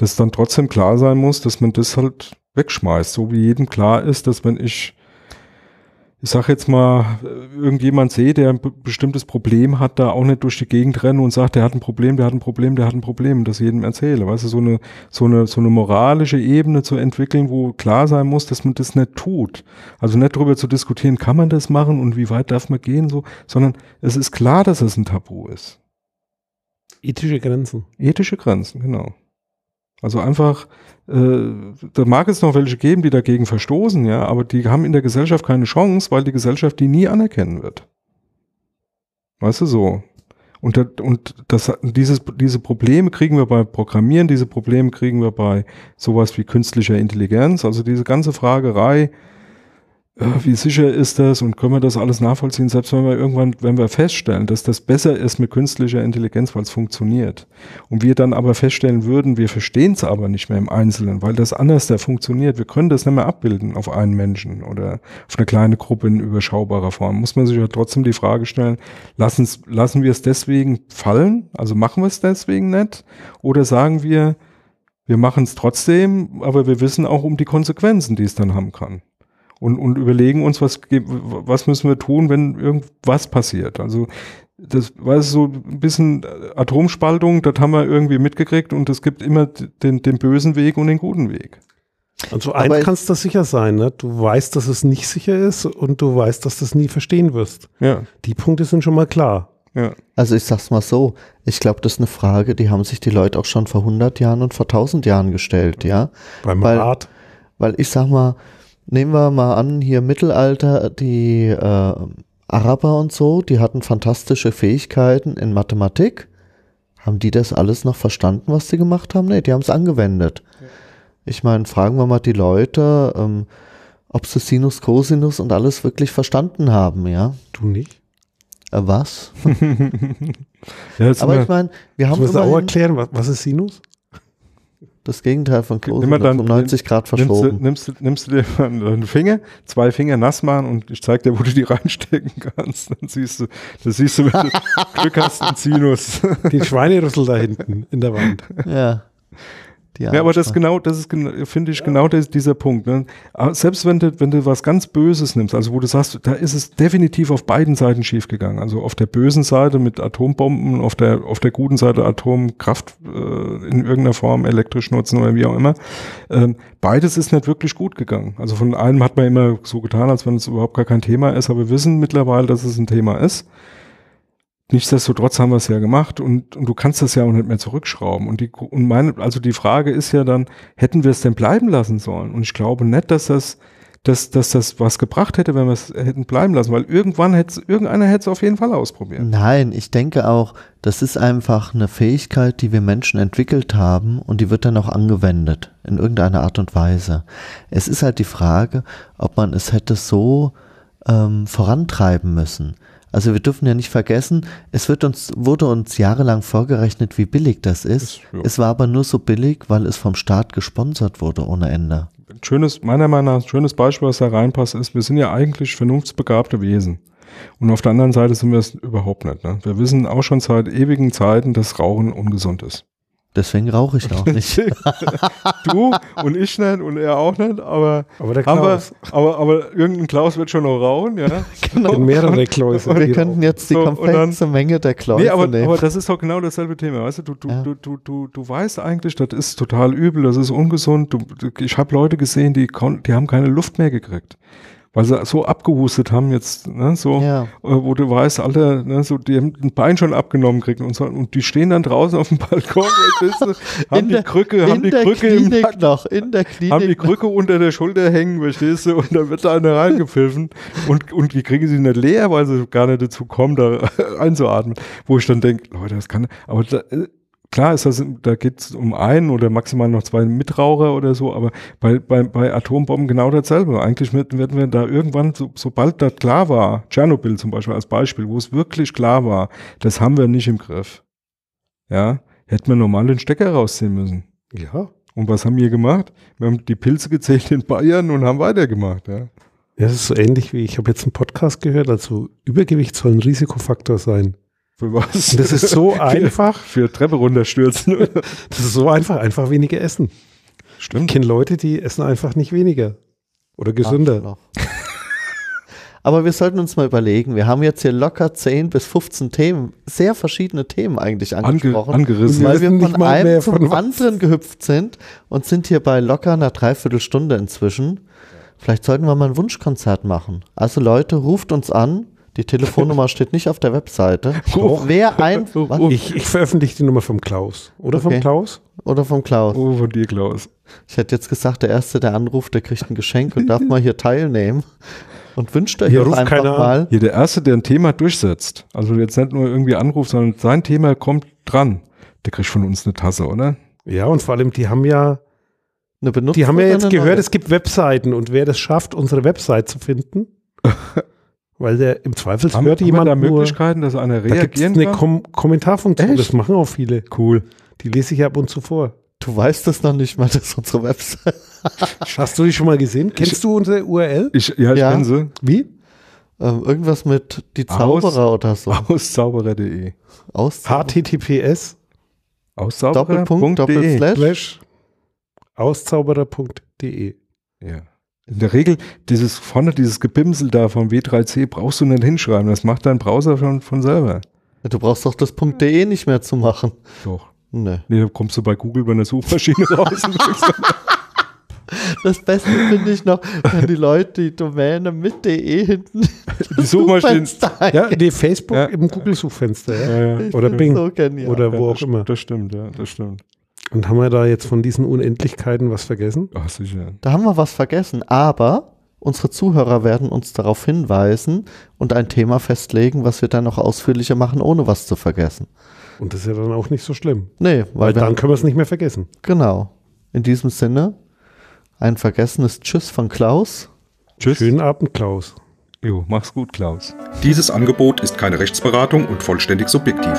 dass dann trotzdem klar sein muss, dass man das halt wegschmeißt. So wie jedem klar ist, dass wenn ich, ich sag jetzt mal, irgendjemand sehe, der ein be- bestimmtes Problem hat, da auch nicht durch die Gegend rennen und sagt, der hat ein Problem, der hat ein Problem, der hat ein Problem, das jedem erzähle. Weißt du, so eine, so eine, so eine moralische Ebene zu entwickeln, wo klar sein muss, dass man das nicht tut. Also nicht darüber zu diskutieren, kann man das machen und wie weit darf man gehen, so, sondern es ist klar, dass es ein Tabu ist. Ethische Grenzen. Ethische Grenzen, genau. Also einfach, äh, da mag es noch welche geben, die dagegen verstoßen, ja, aber die haben in der Gesellschaft keine Chance, weil die Gesellschaft die nie anerkennen wird. Weißt du so? Und, das, und das, dieses, diese Probleme kriegen wir bei Programmieren, diese Probleme kriegen wir bei sowas wie künstlicher Intelligenz, also diese ganze Fragerei, wie sicher ist das und können wir das alles nachvollziehen, selbst wenn wir irgendwann, wenn wir feststellen, dass das besser ist mit künstlicher Intelligenz, weil es funktioniert. Und wir dann aber feststellen würden, wir verstehen es aber nicht mehr im Einzelnen, weil das anders da funktioniert. Wir können das nicht mehr abbilden auf einen Menschen oder auf eine kleine Gruppe in überschaubarer Form. Muss man sich ja trotzdem die Frage stellen, lassen's, lassen wir es deswegen fallen? Also machen wir es deswegen nicht? Oder sagen wir, wir machen es trotzdem, aber wir wissen auch um die Konsequenzen, die es dann haben kann und, und überlegen uns, was, was müssen wir tun, wenn irgendwas passiert. Also das war so ein bisschen Atomspaltung, das haben wir irgendwie mitgekriegt und es gibt immer den, den bösen Weg und den guten Weg. Also eins es- kannst du sicher sein, ne? du weißt, dass es nicht sicher ist und du weißt, dass du es nie verstehen wirst. Ja, Die Punkte sind schon mal klar. ja. Also ich sag's mal so, ich glaube, das ist eine Frage, die haben sich die Leute auch schon vor 100 Jahren und vor 1000 Jahren gestellt, ja. Beim Weil- Rat. Weil ich sag mal, nehmen wir mal an, hier Mittelalter, die äh, Araber und so, die hatten fantastische Fähigkeiten in Mathematik. Haben die das alles noch verstanden, was sie gemacht haben? Nee, die haben es angewendet. Ich meine, fragen wir mal die Leute, ähm, ob sie Sinus, Cosinus und alles wirklich verstanden haben, ja? Du nicht? Äh, was? ja Aber ich meine, wir Du haben musst auch erklären, was, was ist Sinus? Das Gegenteil von mal Cosinus dann- um 90 Grad nimmst, du, verschoben. nimmst, du, nimmst du dir mal einen Finger, zwei Finger nass machen und ich zeig dir, wo du die reinstecken kannst. Dann siehst du, das siehst du, wenn du Glück hast, einen Sinus. Den Schweinerüssel da hinten in der Wand. Ja. Ja, aber das genau, das ist genau, finde ich genau der, dieser Punkt. Ne? Selbst wenn du, wenn du was ganz Böses nimmst, also wo du sagst, da ist es definitiv auf beiden Seiten schiefgegangen. Also auf der bösen Seite mit Atombomben, auf der, auf der guten Seite Atomkraft äh, in irgendeiner Form elektrisch nutzen oder wie auch immer. Ähm, beides ist nicht wirklich gut gegangen. Also von einem hat man immer so getan, als wenn es überhaupt gar kein Thema ist, aber wir wissen mittlerweile, dass es ein Thema ist. Nichtsdestotrotz haben wir es ja gemacht und, und du kannst das ja auch nicht mehr zurückschrauben. Und die, und meine, also die Frage ist ja dann, hätten wir es denn bleiben lassen sollen? Und ich glaube nicht, dass das, dass, dass das was gebracht hätte, wenn wir es hätten bleiben lassen, weil irgendwann hätte irgendeiner hätte es auf jeden Fall ausprobiert. Nein, ich denke auch, das ist einfach eine Fähigkeit, die wir Menschen entwickelt haben und die wird dann auch angewendet in irgendeiner Art und Weise. Es ist halt die Frage, ob man es hätte so ähm, vorantreiben müssen. Also wir dürfen ja nicht vergessen, es wird uns, wurde uns jahrelang vorgerechnet, wie billig das ist. Ist, ja. Es war aber nur so billig, weil es vom Staat gesponsert wurde ohne Ende. Ein schönes, meiner Meinung nach, ein schönes Beispiel, was da reinpasst, ist, wir sind ja eigentlich vernunftsbegabte Wesen. Und auf der anderen Seite sind wir es überhaupt nicht. Ne? Wir wissen auch schon seit ewigen Zeiten, dass Rauchen ungesund ist. Deswegen rauche ich auch nicht. du und ich nicht und er auch nicht, aber, Aber der haben wir, Klaus, aber, aber irgendein Klaus wird schon noch rauchen, ja. genau. in mehrere Kläuse. Wir die könnten jetzt die So, und komplexe Menge der Klaus Nee, aber, nehmen. aber das ist doch genau dasselbe Thema, weißt du, du, du, Ja. du, du, du, du weißt eigentlich, das ist total übel, das ist ungesund. Du, du, ich habe Leute gesehen, die, kon die haben keine Luft mehr gekriegt. Weil sie so abgehustet haben jetzt, ne, so, ja. äh, wo du weißt, Alter, ne, so, die haben ein Bein schon abgenommen kriegen und so, und die stehen dann draußen auf dem Balkon, weißt haben die der- Krücke, haben die Krücke im Klinik Nacken, noch, in der Klinik haben die noch. Krücke unter der Schulter hängen, verstehst du, und dann wird da einer reingepfiffen und, und die kriegen sie nicht leer, weil sie gar nicht dazu kommen, da einzuatmen, wo ich dann denke, Leute, das kann, aber da, äh, klar ist das, da geht es um einen oder maximal noch zwei Mitraucher oder so, aber bei, bei, bei Atombomben genau dasselbe. Eigentlich werden wir da irgendwann, so, sobald das klar war, Tschernobyl zum Beispiel als Beispiel, wo es wirklich klar war, das haben wir nicht im Griff. Ja, hätten wir normal den Stecker rausziehen müssen. Ja. Und was haben wir gemacht? Wir haben die Pilze gezählt in Bayern und haben weitergemacht. Ja. Ja, das ist so ähnlich wie, ich habe jetzt einen Podcast gehört, also Übergewicht soll ein Risikofaktor sein. Für was? Das ist so einfach, Für Treppe runterstürzen. das ist so einfach, einfach weniger essen. Ich Stimmt. kenne Leute, die essen einfach nicht weniger. Oder gesünder. Arschloch. Aber wir sollten uns mal überlegen, wir haben jetzt hier locker 10 bis 15 Themen, sehr verschiedene Themen eigentlich Ange angesprochen. angerissen. weil wir von einem zum von was. anderen gehüpft sind und sind hier bei locker einer Dreiviertelstunde inzwischen. Vielleicht sollten wir mal ein Wunschkonzert machen. Also Leute, ruft uns an. Die Telefonnummer steht nicht auf der Webseite. Ruf. Wer ein was? Ich, ich veröffentliche die Nummer vom Klaus. Oder Okay. vom Klaus? oder vom Klaus. Oh, von dir, Klaus. Ich hätte jetzt gesagt, der Erste, der anruft, der kriegt ein Geschenk und darf mal hier teilnehmen. Und wünscht euch Hier ruft einfach keiner mal. Hier der Erste, der ein Thema durchsetzt. Also jetzt nicht nur irgendwie anruft, sondern sein Thema kommt dran. Der kriegt von uns eine Tasse, oder? Ja, und vor allem, die haben ja, Eine Benutzer die haben ja jetzt gehört, neue? es gibt Webseiten und wer das schafft, unsere Website zu finden, weil der im Zweifel Haben, hört haben jemand da nur, Möglichkeiten, dass einer da gibt es reagieren eine kann? Kom Kommentarfunktion, Echt? das machen auch viele. Cool. Die lese ich ab und zu vor. Du weißt das noch nicht mal, das ist unsere Website. Hast du die schon mal gesehen? Kennst du unsere URL? Ich, ja, ich Ja. kenne sie. Wie? Ähm, irgendwas mit die Aus- Zauberer oder so. Auszauberer.de. Aus https Doppelpunkt, Auszauberer.de. Doppelslash. slash auszauberer.de. Ja. In der Regel, dieses vorne, dieses Gebimsel da vom W3C brauchst du nicht hinschreiben. Das macht dein Browser schon von selber. Du brauchst doch das .de nicht mehr zu machen. Doch. Nee. Nee, da kommst du bei Google bei einer Suchmaschine raus. Das Beste finde ich noch, wenn die Leute die Domäne mit de hinten Die Suchmaschinen. Ja, nee, Facebook Ja. im Google-Suchfenster. Ja. Ja, ja. Oder Bing. So. Oder wo Ja, auch immer. Das stimmt, ja, das stimmt. Und haben wir da jetzt von diesen Unendlichkeiten was vergessen? Ach, sicher. Da haben wir was vergessen, aber unsere Zuhörer werden uns darauf hinweisen und ein Thema festlegen, was wir dann noch ausführlicher machen, ohne was zu vergessen. Und das ist ja dann auch nicht so schlimm. Nee, weil, Weil dann können wir es nicht mehr vergessen. genau. In diesem Sinne, ein vergessenes Tschüss von Klaus. Tschüss. Schönen Abend, Klaus. Jo, mach's gut, Klaus. Dieses Angebot ist keine Rechtsberatung und vollständig subjektiv.